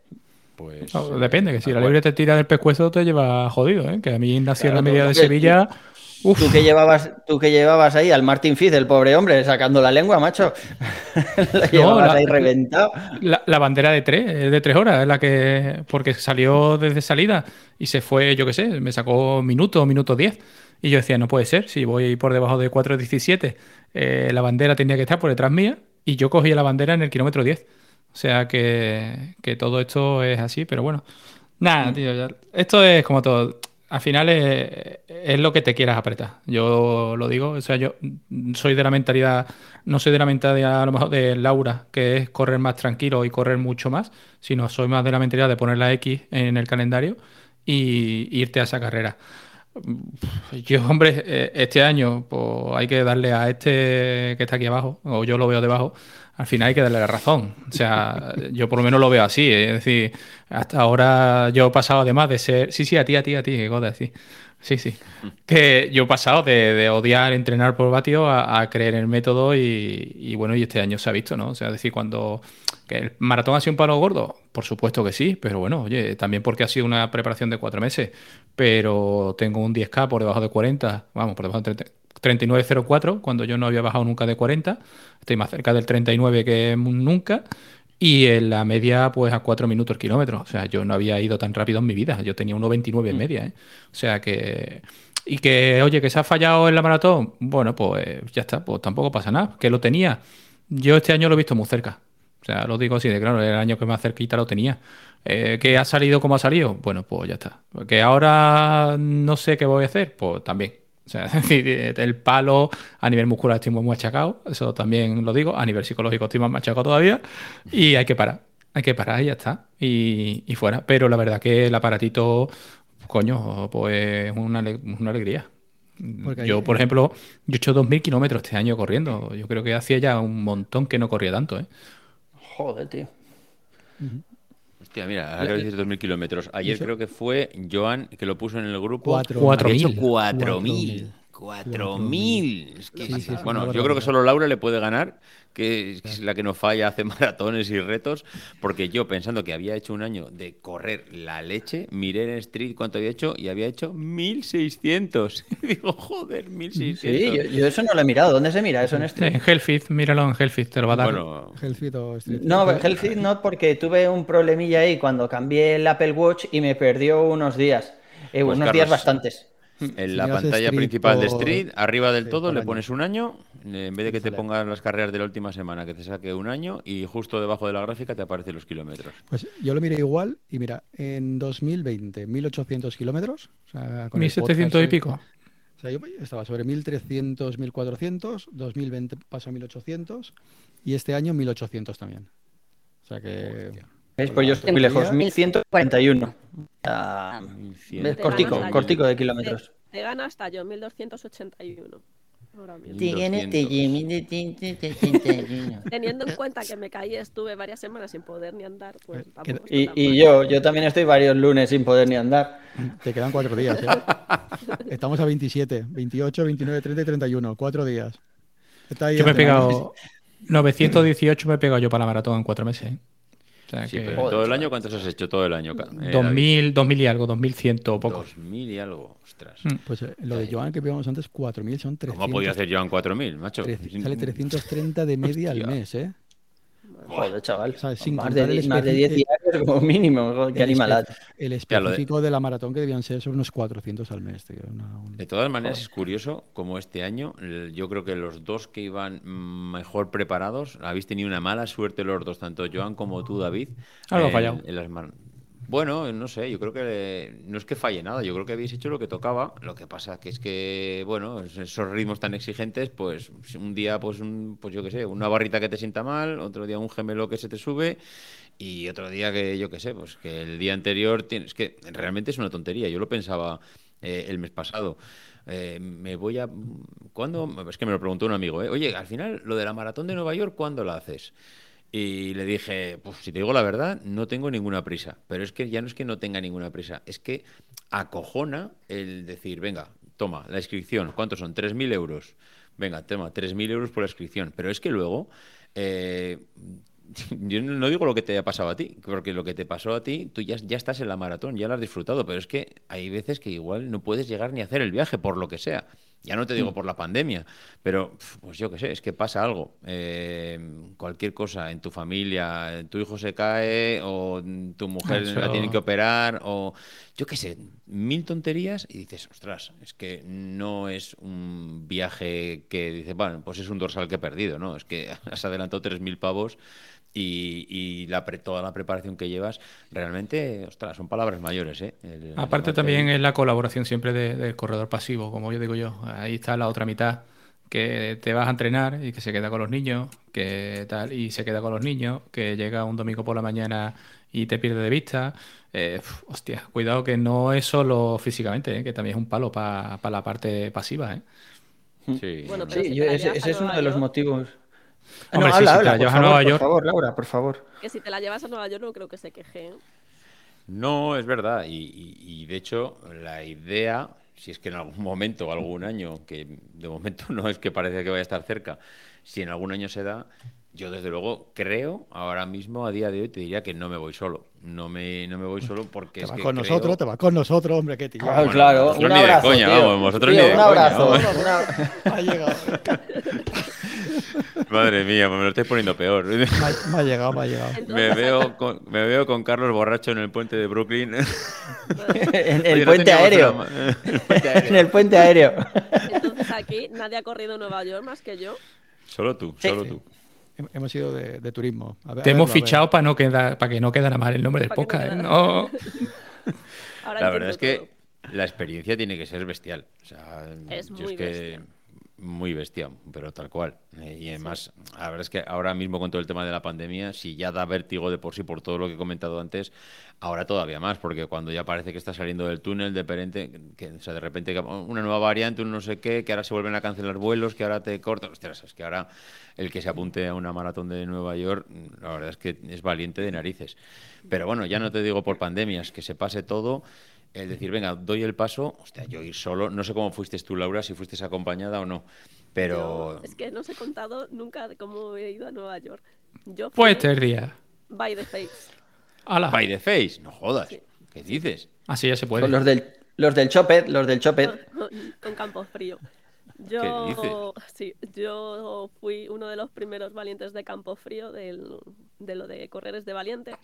Pues No, eh, depende, que si tal la libre te tira del pescuezo te lleva jodido, ¿eh? Que a mí nació en la media de Sevilla. Uf, Tú que llevabas, tú que llevabas ahí al Martin Fitz, el pobre hombre, sacando la lengua, macho. [LAUGHS] Lo llevabas la- ahí reventado. La, la bandera de tres, eh, de tres horas, es la que. Porque salió desde salida y se fue, yo qué sé, me sacó minuto, minuto 10. Y yo decía, no puede ser, si voy por debajo de 4.17, eh, la bandera tenía que estar por detrás mía y yo cogía la bandera en el kilómetro 10. O sea que, que todo esto es así, pero bueno. Nada, tío, ya- esto es como todo. Al final es, es, lo que te quieras apretar. Yo lo digo, o sea, yo soy de la mentalidad, no soy de la mentalidad a lo mejor de Laura, que es correr más tranquilo y correr mucho más, sino soy más de la mentalidad de poner la X en el calendario y irte a esa carrera. Yo, hombre, eh, este año pues hay que darle a este que está aquí abajo, o yo lo veo debajo, al final hay que darle la razón. O sea, [LAUGHS] yo por lo menos lo veo así. Es decir, hasta ahora yo he pasado además de ser... Sí, sí, a ti, a ti, a ti, Goda, sí. Sí, sí. Que yo he pasado de, odiar entrenar por vatio a, creer en el método y, bueno, y este año se ha visto, ¿no? O sea, es decir, cuando ¿Que el maratón ha sido un palo gordo? Por supuesto que sí, pero bueno, oye, también porque ha sido una preparación de cuatro meses, pero tengo un 10K por debajo de 40, vamos, por debajo de 39.04, cuando yo no había bajado nunca de 40, estoy más cerca del 39 que nunca, y en la media, pues a 4 minutos kilómetros, o sea, yo no había ido tan rápido en mi vida, yo tenía 1.29 en mm. media, ¿eh? o sea que... Y que, oye, que se ha fallado en la maratón, bueno, pues ya está, pues tampoco pasa nada, que lo tenía. Yo este año lo he visto muy cerca, o sea, lo digo así de claro, el año que más cerquita lo tenía. Eh, ¿Que ha salido como ha salido? Bueno, pues ya está. ¿Que ahora no sé qué voy a hacer? Pues también. O sea, [LAUGHS] es decir, el palo a nivel muscular estoy muy machacado, eso también lo digo, a nivel psicológico estoy más machacado todavía y hay que parar, hay que parar y ya está, y, fuera. Pero la verdad que el aparatito, coño, pues una, una alegría. yo, por ejemplo, yo he hecho 2.000 kilómetros este año corriendo. Yo creo que hacía ya un montón que no corría tanto, ¿eh? Joder, tío. Hostia, mira, ahora que 2.000 kilómetros. Ayer creo que fue Joan que lo puso en el grupo. 4.000. 4.000. 4.000. bueno, yo creo que solo Laura le puede ganar que es la que no falla, hace [LAUGHS] maratones y retos, porque yo pensando que había hecho un año de correr la leche, miré en Street cuánto había hecho y había hecho 1600. [LAUGHS] digo, joder, 1600. Sí, yo, eso no lo he mirado. ¿Dónde se mira eso en Street? En Hellfeed, míralo en Hellfeed, te lo va a dar. Bueno, Hellfeed o Street. No, Hellfeed no, porque tuve un problemilla ahí cuando cambié el Apple Watch y me perdió unos días. Eh, pues unos días bastantes. [LAUGHS] En la pantalla principal de Street, arriba del todo, le pones un año, en vez de que te pongan las carreras de la última semana, que te saque un año, y justo debajo de la gráfica te aparecen los kilómetros. Pues yo lo miré igual, y mira, en 2020, 1800 kilómetros. O sea, 1700 y pico. O sea, yo estaba sobre 1300, 1400, 2020 pasó a 1800, y este año 1800 también. O sea que. Pues yo estoy muy lejos, 1141. cortico, cortico de kilómetros. Te, gana hasta yo, 1281. Teniendo en cuenta que me caí, estuve varias semanas sin poder ni andar, pues Y, y yo, yo también estoy varios lunes sin poder ni andar. Te quedan cuatro días, ¿eh? Estamos a 27, 28, 29, 30 y 31. Cuatro días. yo me he pegado 918 me he pegado yo para la maratón en cuatro meses. ¿eh? ¿Todo el año cuántos has hecho todo el año? 2000, eh, 2000 y algo, 2100 o poco. 2000 y algo, ostras. Mm. Pues eh, lo de Joan que vimos antes, 4000 son 300. ¿Cómo podía hacer Joan 4000, macho? sale 330 de media al mes, ¿eh? Joder, chaval. más, de, 10 diarios como mínimo. Qué animalada. El específico de... la maratón que debían ser son unos 400 al mes. Tío. De todas maneras, es curioso como este año, yo creo que los dos que iban mejor preparados, habéis tenido una mala suerte los dos, tanto Joan como tú, David. Algo fallado. En las bueno, no sé, yo creo que no es que falle nada, yo creo que habéis hecho lo que tocaba. Lo que pasa que es que, bueno, esos ritmos tan exigentes, pues un día, pues, un, pues yo qué sé, una barrita que te sienta mal, otro día un gemelo que se te sube y otro día que, yo qué sé, pues que el día anterior tienes que realmente es una tontería. Yo lo pensaba eh, el mes pasado. Eh, me voy a. ¿Cuándo? Es que me lo preguntó un amigo, ¿eh? Oye, al final, lo de la maratón de Nueva York, ¿cuándo la haces? Y le dije, pues si te digo la verdad, no tengo ninguna prisa. Pero es que ya no es que no tenga ninguna prisa, es que acojona el decir, venga, toma, la inscripción, ¿cuántos son? 3.000 euros. Venga, toma, 3.000 euros por la inscripción. Pero es que luego, eh, [LAUGHS] yo no digo lo que te haya pasado a ti, porque lo que te pasó a ti, tú ya, ya estás en la maratón, ya la has disfrutado, pero es que hay veces que igual no puedes llegar ni hacer el viaje, por lo que sea. Ya no te digo por la pandemia, pero pues yo qué sé, es que pasa algo. Eh, cualquier cosa en tu familia, tu hijo se cae o tu mujer Eso- la tienen que operar o yo qué sé, mil tonterías y dices, ostras, es que no es un viaje que dices, bueno, pues es un dorsal que he perdido, ¿no? Es que [LAUGHS] has adelantado 3.000 pavos y, y la pre- toda la preparación que llevas, realmente, ostras, son palabras mayores, ¿eh? El- Aparte también es la colaboración siempre de- del corredor pasivo, como yo digo yo. Ahí está la otra mitad, que te vas a entrenar y que se queda con los niños, que tal, y se queda con los niños, que llega un domingo por la mañana y te pierde de vista. Eh, hostia, cuidado que no es solo físicamente, eh, que también es un palo para la parte pasiva, ¿eh? Sí, Bueno, pero Sí, yo- ese, es uno de los motivos. Ah, Hombre, no, sí, habla, si te habla, la por llevas a favor, Nueva por York- favor, Laura, por favor. Que si te la llevas a Nueva York no creo que se queje. ¿eh? No, es verdad. Y, y- y, de hecho, la idea, si es que en algún momento, algún año, que de momento [LAUGHS] no es que parece que vaya a estar cerca, si en algún año se da, yo desde luego creo, ahora mismo, a día de hoy, te diría que no me voy solo. No me, no me voy solo porque Te es vas que con creo- nosotros, te vas con nosotros, hombre, qué tío. Claro, Bueno, claro, un ni de abrazo. coña, tío. vamos, vosotros Tío, ni de un coña, abrazo. vamos. [LAUGHS] ha llegado, [LAUGHS] [LAUGHS] Madre mía, me lo estoy poniendo peor. me ha, me ha llegado, me ha llegado. Me veo, [LAUGHS] con, me veo con Carlos borracho en el puente de Brooklyn. [LAUGHS] en el no puente aéreo. una ma- el puente aéreo. En el puente aéreo. entonces aquí nadie ha corrido Nueva York más que yo. Solo tú, Sí. solo tú. Hem- Hemos ido de, de turismo. A ver- a Te hemos verlo, fichado para no quedar, para que no quedara mal el nombre del no podcast, ¿eh? No. La verdad es que la experiencia tiene que ser bestial. O sea, Es yo muy que bestia. Muy bestia, pero tal cual. Eh, y además, la verdad es que ahora mismo con todo el tema de la pandemia, si ya da vértigo de por sí por todo lo que he comentado antes, ahora todavía más, porque cuando ya parece que está saliendo del túnel, de repente, que, o sea, de repente una nueva variante, un no sé qué, que ahora se vuelven a cancelar vuelos, que ahora te cortan. Ostras, es que ahora el que se apunte a una maratón de Nueva York, la verdad es que es valiente de narices. Pero bueno, ya no te digo por pandemias, que se pase todo. El decir, venga, doy el paso, hostia, yo ir solo, no sé cómo fuiste tú, Laura, si fuiste acompañada o no, pero... Yo- es que no os he contado nunca de cómo he ido a Nueva York. Yo fui Pues tres días. by the face. ¡Hala! By the face, no jodas. Sí. ¿Qué dices? Así ya se puede. Con los del, los del Chopet, los del Chopet. Con, con Campo Frío. Yo, sí, yo fui uno de los primeros valientes de Campo Frío del- de lo de correres de valientes.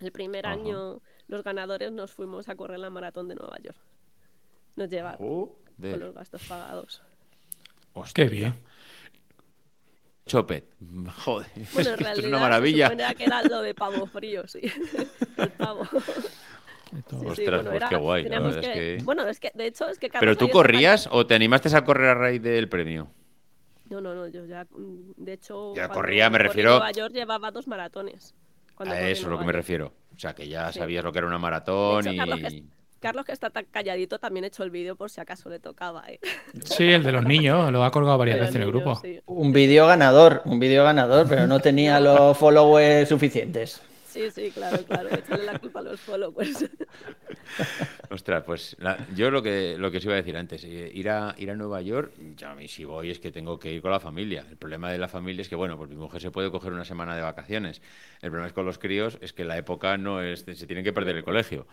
El primer Ajá. año los ganadores nos fuimos a correr la maratón de Nueva York. Nos llevaron Joder, con los gastos pagados. hostia. Qué bien. Chopet. [LAUGHS] Joder, Bueno, es, en esto es realidad una se maravilla. suponía que era lo de pavo frío, sí. [LAUGHS] El pavo. Sí, Ostras, pues qué guay, verdad es que- Bueno, es que, de hecho, es que Carlos ¿Pero tú corrías o te animaste a correr a raíz del premio? No, no, no, yo ya, mm, de hecho... Ya corría, me refiero- Nueva York llevaba dos maratones. A eso es lo que me refiero. O sea, que ya Sí. sabías lo que era una maratón hecho, Carlos, que, y... Carlos, que está tan calladito, también he hecho el vídeo por si acaso le tocaba, ¿eh? [LAUGHS] Sí, el de los niños, lo ha colgado varias veces en el grupo. Sí, Un vídeo ganador, un vídeo ganador, pero no tenía los followers suficientes. Sí, sí, claro, claro. Echarle la culpa a los followers. [LAUGHS] Ostras, pues la- yo lo que lo que os iba a decir antes, eh, ir a ir a Nueva York, ya a mí si voy es que tengo que ir con la familia. El problema de la familia es que bueno, pues mi mujer se puede coger una semana de vacaciones. El problema es con los críos es que la época no es, se tienen que perder el colegio.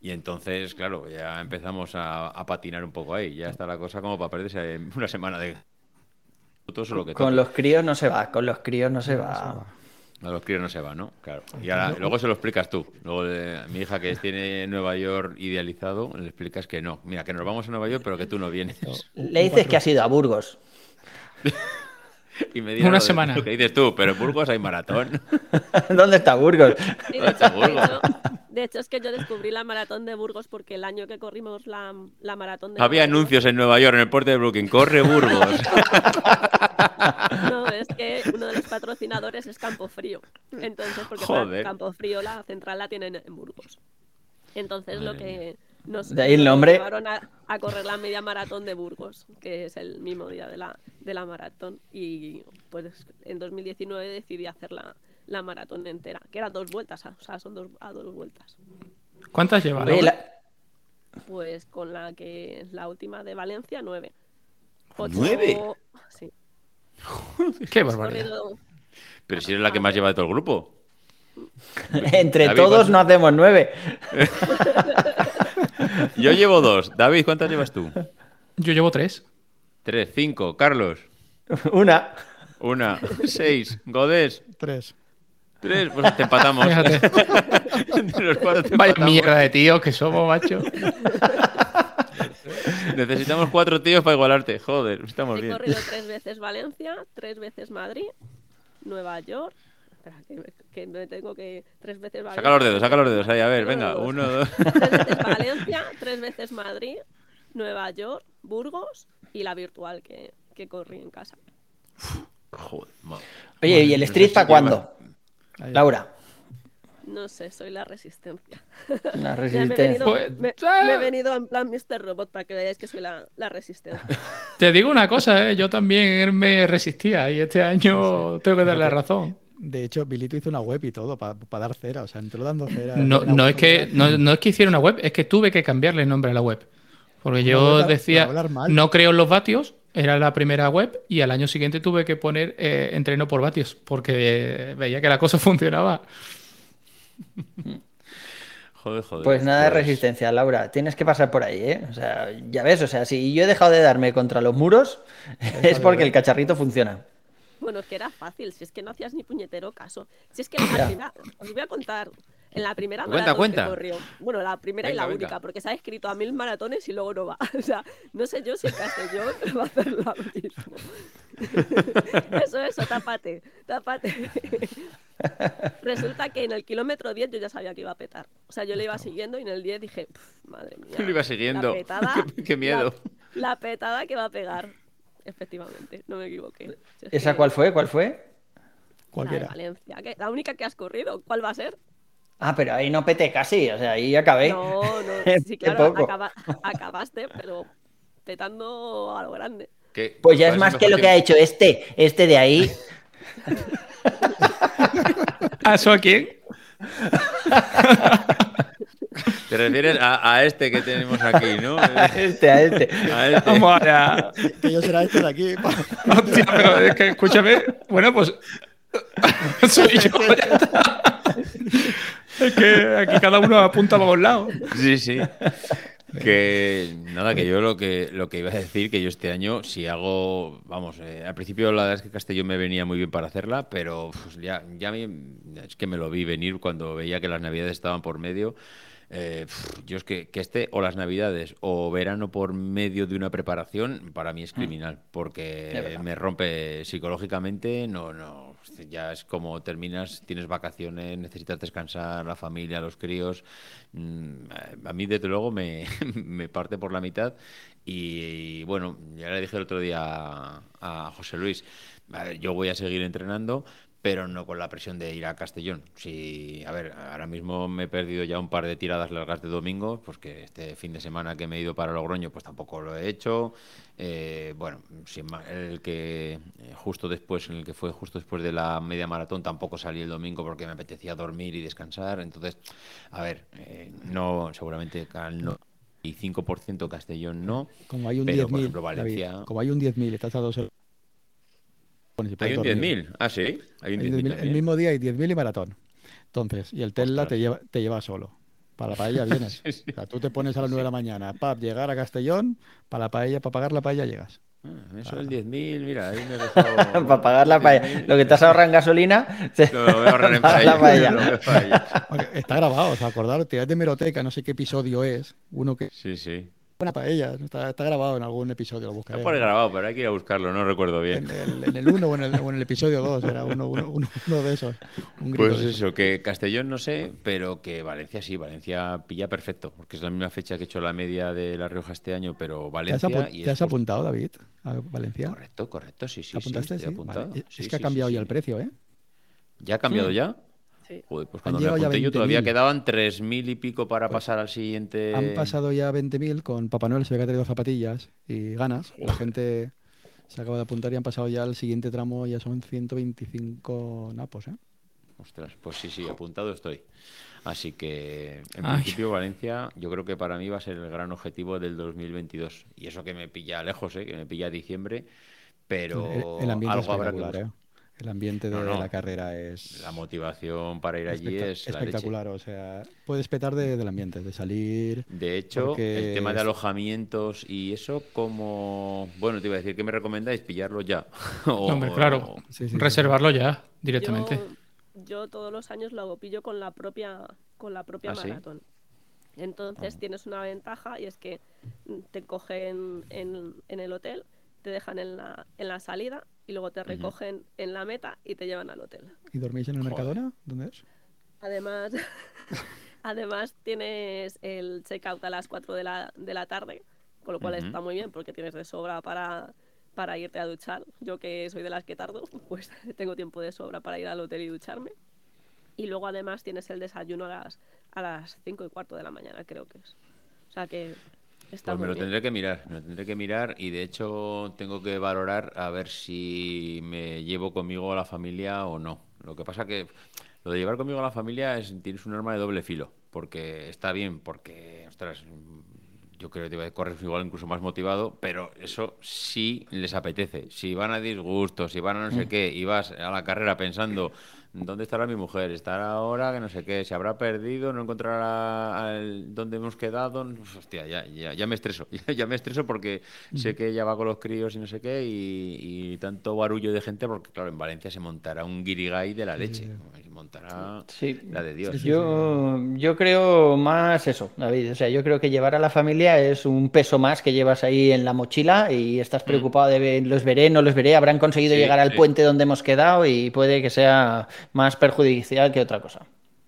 Y entonces, claro, ya empezamos a, a patinar un poco ahí. Ya está la cosa como para perderse una semana de todo lo que Con toque. los críos no se va, con los críos no se va. A los críos no se va, ¿no? Claro. Y ahora, luego se lo explicas tú. Luego mi hija que tiene Nueva York idealizado, le explicas que no. Mira, que nos vamos a Nueva York, pero que tú no vienes. Le dices que has ido a Burgos. [LAUGHS] Y me dirá Una semana. Lo que dices tú, pero en Burgos hay maratón. [LAUGHS] ¿Dónde está Burgos? [LAUGHS] Sí, de, hecho, Burgos. de hecho, es que yo descubrí la maratón de Burgos porque el año que corrimos la, la maratón de Había Nueva York- anuncios en Nueva York, en el puerto de Brooklyn. Corre Burgos. [LAUGHS] No, es que uno de los patrocinadores es Campo Frío. Entonces, porque Joder. Campo Frío la central la tienen en Burgos. Entonces, lo que nos, De ahí el nos nombre. llevaron a, a correr la media maratón de Burgos, que es el mismo día de la, de la maratón. Y pues en 2019 decidí hacer la, la maratón entera, que eran dos vueltas, o sea, son dos, a dos vueltas. ¿Cuántas lleva? Oye, Laura? la- Pues con la que la última de Valencia, nueve. Ocho- ¿Nueve? Sí. Qué barbaridad. Pero si eres la que más lleva de todo el grupo. [LAUGHS] entre David, todos ¿cuánto? no hacemos nueve. [LAUGHS] Yo llevo dos. David, ¿cuántas llevas tú? Yo llevo tres. Tres, cinco. Carlos. [LAUGHS] Una. Una. Seis. Godés. Tres. Tres. Pues te empatamos. Fíjate. Entre los cuatro te Vaya empatamos. mierda de tíos que somos, macho. Necesitamos cuatro tíos para igualarte. Joder, estamos He bien. corrido tres veces Valencia, tres veces Madrid, Nueva York. Espera, que, me- que me tengo que. Tres veces Valencia. Saca los dedos, saca los dedos ahí, a ver, venga. Uno, dos. Tres veces Valencia, tres veces Madrid, Nueva York, Burgos y la virtual que, que corrí en casa. Joder, madre. Oye, ¿y el Street para cuándo? Laura. No sé, soy la resistencia. La [LAUGHS] Ya me, he resistencia. venido, Pues, me- ah. me he venido en plan Mr. Robot para que veáis que soy la, la resistencia. Te digo una cosa, ¿eh? yo también me resistía y este año tengo que darle la razón. De hecho, Bilito hizo una web y todo para dar cera. O sea, entró dando cera. No, no es que, no, no es que hiciera una web, es que tuve que cambiarle el nombre a la web. Porque yo hablar- decía, no creo en los vatios, era la primera web, y al año siguiente tuve que poner eh, entreno por vatios, porque eh, veía que la cosa [LAUGHS] funcionaba. [LAUGHS] Joder, joder. Pues nada de resistencia, Laura. Tienes que pasar por ahí, ¿eh? O sea, ya ves, o sea, si yo he dejado de darme contra los muros, [LAUGHS] es porque el cacharrito funciona. Bueno, es que era fácil, si es que no hacías ni puñetero caso. Si es que [COUGHS] la primera, os voy a contar, en la primera Cuenta, maratón cuenta. que corrió, bueno, la primera y la venga. única, porque se ha escrito a mil maratones y luego no va. [LAUGHS] O sea, no sé yo si Castellón [LAUGHS] va a hacer lo mismo. [LAUGHS] Eso, eso, tápate, tápate. Resulta que en el kilómetro 10 yo ya sabía que iba a petar. O sea, yo le iba siguiendo y en el 10 dije, "Pf, madre mía. Lo iba siguiendo. La petada, Qué- qué miedo. La, la petada que va a pegar. Efectivamente, no me equivoqué. Si es ¿Esa que- cuál fue? ¿Cuál fue? la de Cualquiera. Valencia. ¿qué? La única que has corrido, ¿cuál va a ser? Ah, pero ahí no pete casi, o sea, ahí acabé. No, no, sí, [LAUGHS] claro, acaba- acabaste, pero petando a lo grande. ¿Qué? Pues ya ¿Cuál es más que lo que ha hecho este, este de ahí. [LAUGHS] ¿A eso a quién? Te refieres a, a este que tenemos aquí, ¿no? [LAUGHS] A este, a este. A este. Vamos allá. Que yo será este de aquí. Hostia, pero es que escúchame. Bueno, pues. Soy yo. Es que aquí cada uno apunta para un lado. Sí, sí. [LAUGHS] Que nada, que yo lo que lo que iba a decir, que yo este año, si hago, vamos, eh, al principio la verdad es que Castellón me venía muy bien para hacerla, pero pues, ya, ya me- es que me lo vi venir cuando veía que las navidades estaban por medio. Eh, yo es que, que este o las navidades o verano por medio de una preparación, para mí es criminal, Es porque me rompe psicológicamente, no, no, ya es como terminas, tienes vacaciones, necesitas descansar, la familia, los críos. Mm, A mí, desde luego, me, [LAUGHS] me parte por la mitad. Y, bueno, ya le dije el otro día a, José Luis, yo voy a seguir entrenando, pero no con la presión de ir a Castellón. Si, a ver, ahora mismo me he perdido ya un par de tiradas largas de domingo, pues que este fin de semana que me he ido para Logroño, pues tampoco lo he hecho. Eh, bueno, sin el que eh, justo después, en el que fue justo después de la media maratón, tampoco salí el domingo porque me apetecía dormir y descansar. Entonces, a ver, eh, no, seguramente al no. Y 5% Castellón no. Como hay un Pero, por 10.000. ejemplo, David, Valencia- como hay un 10.000, estás a dos euros. Hay un dormir. 10.000. Ah, sí. Hay un Hay un 10.000 10.000, el mismo día hay 10.000 y maratón. Entonces, y el Tesla Ostras. te lleva, te lleva solo. Para la paella vienes. [LAUGHS] Sí, sí. O sea, tú te pones a las 9 de la mañana, pap, llegar a Castellón, para la paella, para pagar la paella llegas. Ah, eso del 10.000, mira, ahí me he [LAUGHS] dejado... Para pagar la paella. Lo que te has ahorrado en gasolina, se- Lo voy a ahorrar en [LAUGHS] paella. está grabado, o sea, acordaros, tirad de meroteca, no sé qué episodio es, uno que Sí, sí. Una paella, está, está grabado en algún episodio, lo Está buscaré. por ahí grabado, pero hay que ir a buscarlo, no recuerdo bien. En el, en el 1 o en el, o en el episodio 2, era uno, uno, uno, uno de esos. Un Pues de esos. eso, que Castellón no sé, pero que Valencia sí, Valencia pilla perfecto, porque es la misma fecha que he hecho la media de La Rioja este año, pero ¿Te has, Valencia apu- y te has apuntado, David, a Valencia? Correcto, correcto, sí, sí, ¿Te apuntaste? Sí, vale. apuntado. Es Sí, es que ha cambiado ya el precio, ¿eh? ¿Ya ha cambiado ya? Sí. Joder, pues Han cuando me apunté yo todavía 20.000. quedaban 3.000 y pico para pasar al siguiente... Han pasado ya 20.000 con Papá Noel, se ve que ha traído zapatillas y ganas. La gente se acaba de apuntar y han pasado ya al siguiente tramo, ya son 125 napos, ¿eh? Ostras, pues sí, sí, apuntado estoy. Así que, en Ay. principio, Valencia, yo creo que para mí va a ser el gran objetivo del 2022. Y eso que me pilla lejos, ¿eh? que me pilla diciembre, pero el, el ambiente algo habrá que. ¿eh? El ambiente de No, no. la carrera es La motivación para ir allí es la leche. espectacular. O sea, puedes petar de- del ambiente, de salir. De hecho, Porque el tema de alojamientos y eso, como. Bueno, te iba a decir que me recomendáis pillarlo ya. [LAUGHS] O- Hombre, claro. Sí, sí, sí. Reservarlo ya directamente. Yo, yo todos los años lo hago pillo con la propia, con la propia ¿Ah, sí? maratón. Entonces Ah. tienes una ventaja y es que te cogen en, en el hotel, te dejan en la, en la salida y luego te recogen en la meta y te llevan al hotel. ¿Y dormís en el Joder. Mercadona? ¿Dónde es? Además, [LAUGHS] [LAUGHS] además tienes el checkout a las 4 de la, de la tarde, con lo cual está muy bien porque tienes de sobra para, para irte a duchar. Yo que soy de las que tardo, [LAUGHS] pues tengo tiempo de sobra para ir al hotel y ducharme. Y luego además tienes el desayuno a las, a las 5 y cuarto de la mañana, creo que es. O sea que está Pues me lo bien. tendré que mirar, me lo tendré que mirar y de hecho tengo que valorar a ver si me llevo conmigo a la familia o no. Lo que pasa que lo de llevar conmigo a la familia es tienes un arma de doble filo, porque está bien, porque ostras, yo creo que te va a correr igual incluso más motivado, pero eso sí les apetece. Si van a disgusto, si van a no sé qué, y vas a la carrera pensando ¿dónde estará mi mujer? ¿Estará ahora? Que no sé qué, se habrá perdido, no encontrará al- dónde hemos quedado. Hostia, ya, ya, ya me estreso, [LAUGHS] ya, ya me estreso porque sé que ella va con los críos y no sé qué, y, y tanto barullo de gente, porque claro, en Valencia se montará un guirigay de la leche, se montará Sí. la de Dios. Yo, yo creo más eso, David. O sea, yo creo que llevar a la familia es un peso más que llevas ahí en la mochila y estás preocupado de ver, los veré, no los veré, habrán conseguido Mm. Sí, llegar al sí. puente donde hemos quedado y puede que sea más perjudicial que otra cosa.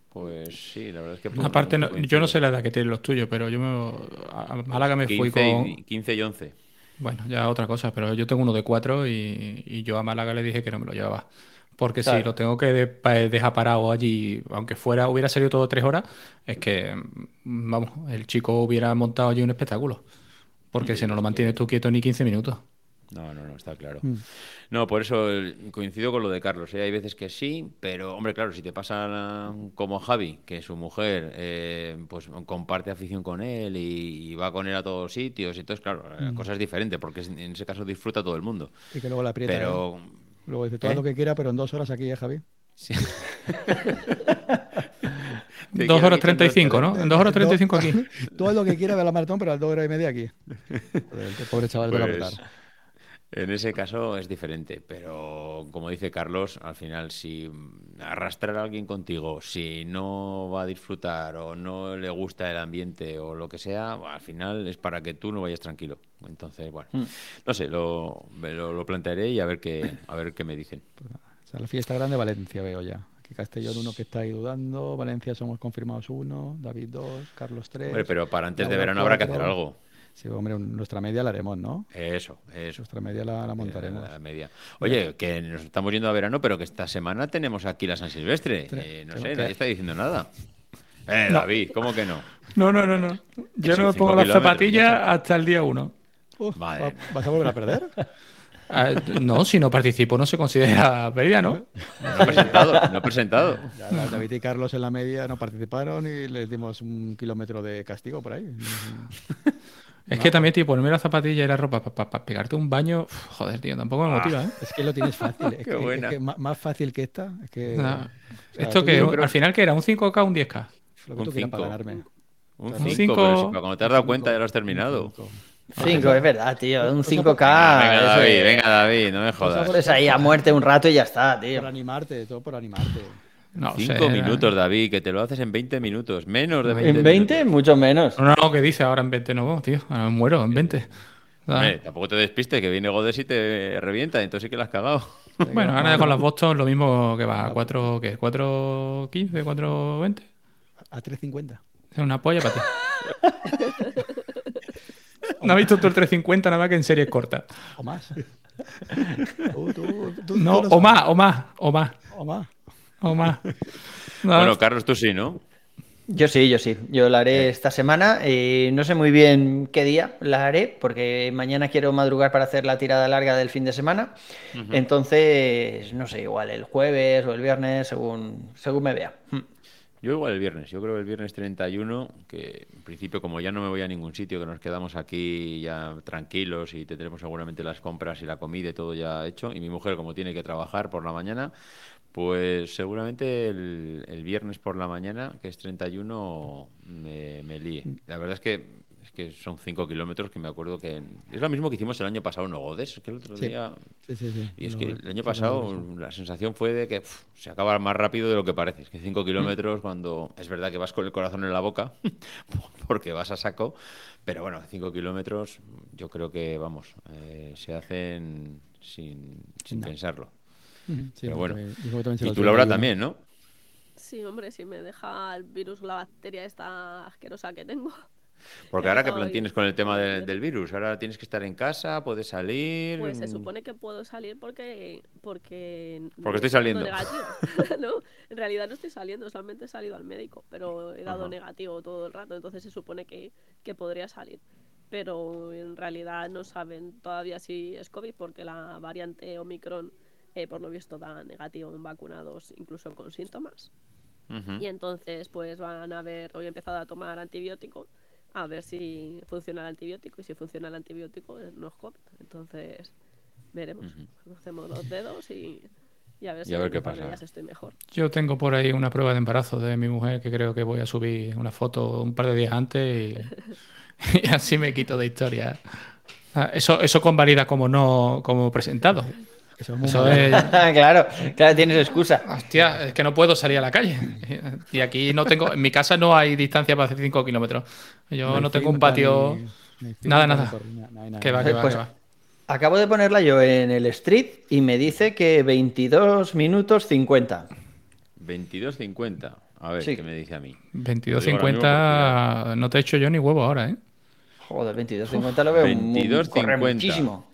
Pues sí, la verdad es que... pues, Aparte, no- yo no sé la edad que tienen los tuyos, pero yo me, a Málaga me fui 15 con... y, 15 y 11. Bueno, ya otra cosa, pero yo tengo uno de cuatro y, y yo a Málaga le dije que no me lo llevaba. Porque si Claro. lo tengo que de- dejar parado allí, aunque fuera, hubiera salido todo tres horas, es que, vamos, el chico hubiera montado allí un espectáculo. Porque si no lo mantienes tú quieto ni 15 minutos. No, no, no, está claro. Mm. No, por eso eh, coincido con lo de Carlos. ¿eh? Hay veces que sí, pero hombre, claro, si te pasa como a Javi, que su mujer eh, pues comparte afición con él y, y va con él a todos sitios, y entonces, claro, la cosa es diferente, porque en ese caso disfruta todo el mundo. Y que luego la aprieta. ¿eh? Pero Luego dice, todo ¿Eh? lo que quiera, pero en dos horas aquí, ¿eh, Javi? sí. [LAUGHS] Dos horas aquí con dos 35, ¿no? En dos horas 35 aquí. [LAUGHS] Todo lo que quiera ve la maratón, pero a las dos horas y media aquí. [LAUGHS] El pobre chaval de la Pues. En ese caso es diferente, pero como dice Carlos, al final si arrastrar a alguien contigo, si no va a disfrutar o no le gusta el ambiente o lo que sea, al final es para que tú no vayas tranquilo. Entonces, bueno, no sé, lo, me lo, lo plantearé y a ver qué, a ver qué me dicen. O sea, la fiesta grande Valencia veo ya. Castellón uno que está ahí dudando, Valencia somos confirmados uno, David dos, Carlos tres. Hombre, pero para antes de verano habrá que hacer algo. Sí, hombre, nuestra media la haremos, ¿no? Eso, eso. Nuestra media la, la montaremos. La media. Oye, que nos estamos yendo a verano, pero que esta semana tenemos aquí la San Silvestre. Eh, no sé, que- nadie está diciendo nada. [LAUGHS] Eh, David, ¿cómo que no? No, no, no, no. Yo no me pongo las zapatillas hasta el día uno. Uf, Madre. ¿va- ¿Vas a volver a perder? [LAUGHS] Ah, no, si no participo no se considera pérdida, ¿no? No he presentado, no he presentado. [LAUGHS] Ya, David y Carlos en la media no participaron y les dimos un kilómetro de castigo por ahí. Es que también, tío, ponerme la zapatilla y la ropa para pegarte un baño, uf, joder, tío, tampoco me motiva, ¿eh? Es que lo tienes fácil. [LAUGHS] Es Qué que, es buena. que más fácil que esta. Es que, Nah. o sea, Esto que creo- al final que era un 5K o un 10K. lo que Un tú quieras para cinco. ganarme. Un Un 5, cinco- pero si cuando te has dado cuenta ya lo has terminado. Cinco. 5, es verdad, tío. Un 5K. venga, David, venga, David, no me jodas. Pues ahí a muerte un rato y ya está, tío. Por animarte, todo por animarte. No, sé, 5 minutos, David, que te lo haces en 20 minutos. Menos de 20 En 20, minutos. mucho menos. No, no, no, que dice ahora en 20 no, tío. Ahora me muero en 20. Ah, Hombre, tampoco te despistes, que viene Godes y te revienta, entonces sí que la has cagado. [LAUGHS] Bueno, ahora con las Boston lo mismo que va, 4, ¿qué? 4.15, 4.20. A 3.50. Es una polla para ti. ¿No has visto tú el 350 nada más que en series cortas? O más. Tú- tú- tú- No, o sabes. más, o más, o más, O más. O más. [LAUGHS] No, Bueno, Carlos, tú sí, ¿no? Yo sí, yo sí. Yo la haré esta semana. eh, no sé muy bien qué día la haré, porque mañana quiero madrugar para hacer la tirada larga del fin de semana. Entonces, no sé, igual el jueves o el viernes, según, según me vea. Mm. Yo igual el viernes, yo creo que el viernes 31, que en principio como ya no me voy a ningún sitio, que nos quedamos aquí ya tranquilos y tendremos seguramente las compras y la comida y todo ya hecho, y mi mujer como tiene que trabajar por la mañana, pues seguramente el, el viernes por la mañana, que es 31, me, me líe. La verdad es que es que son 5 kilómetros que me acuerdo que... Es lo mismo que hicimos el año pasado en Ogodes, es que el otro Sí. día... Sí, sí, sí. Y es No, que el año pasado no, la sensación fue de que se acaba más rápido de lo que parece. Es que 5 kilómetros cuando es verdad que vas con el corazón en la boca [LAUGHS] porque vas a saco, pero bueno, 5 kilómetros yo creo que, vamos, eh, se hacen sin, sin No. pensarlo. Sí, Pero bueno. que Y tú, Laura, 31. también, ¿no? Sí, hombre, si me deja el virus, la bacteria esta asquerosa que tengo. Porque ahora qué estoy- plan tienes con el tema de- [LAUGHS] del virus, ahora tienes que estar en casa, puedes salir. Pues se supone que puedo salir porque porque Porque estoy saliendo. negativo. [LAUGHS] no, en realidad no estoy saliendo, solamente he salido al médico, pero he dado Ajá. negativo todo el rato, entonces se supone que, que podría salir. Pero en realidad no saben todavía si es COVID porque la variante Omicron, eh, por lo visto, da negativo en vacunados, incluso con síntomas. Y entonces, pues van a ver, hoy he empezado a tomar antibiótico, a ver si funciona el antibiótico, y si funciona el antibiótico eh, no es COVID. Entonces, veremos. Hacemos los dedos y, y a ver si Y a ver en qué pasa. estoy mejor. Yo tengo por ahí una prueba de embarazo de mi mujer que creo que voy a subir una foto un par de días antes y, [LAUGHS] y así me quito de historia. Ah, Eso, eso convalida como no como presentado. Eso es muy Eso es, claro, claro, tienes excusa. hostia, es que no puedo salir a la calle. Y aquí no tengo, en mi casa no hay distancia para hacer 5 kilómetros. Yo hay no tengo un patio. ni- Nada, nada. no. Que va, que va, Pues- que va. Acabo de ponerla yo en el street y me dice que 22 minutos 50. 22.50. A ver, Sí. ¿qué me dice a mí? 22.50 no te he hecho yo ni huevo ahora, ¿eh? Joder, 22.50 lo veo muy- 22.50. corre muchísimo.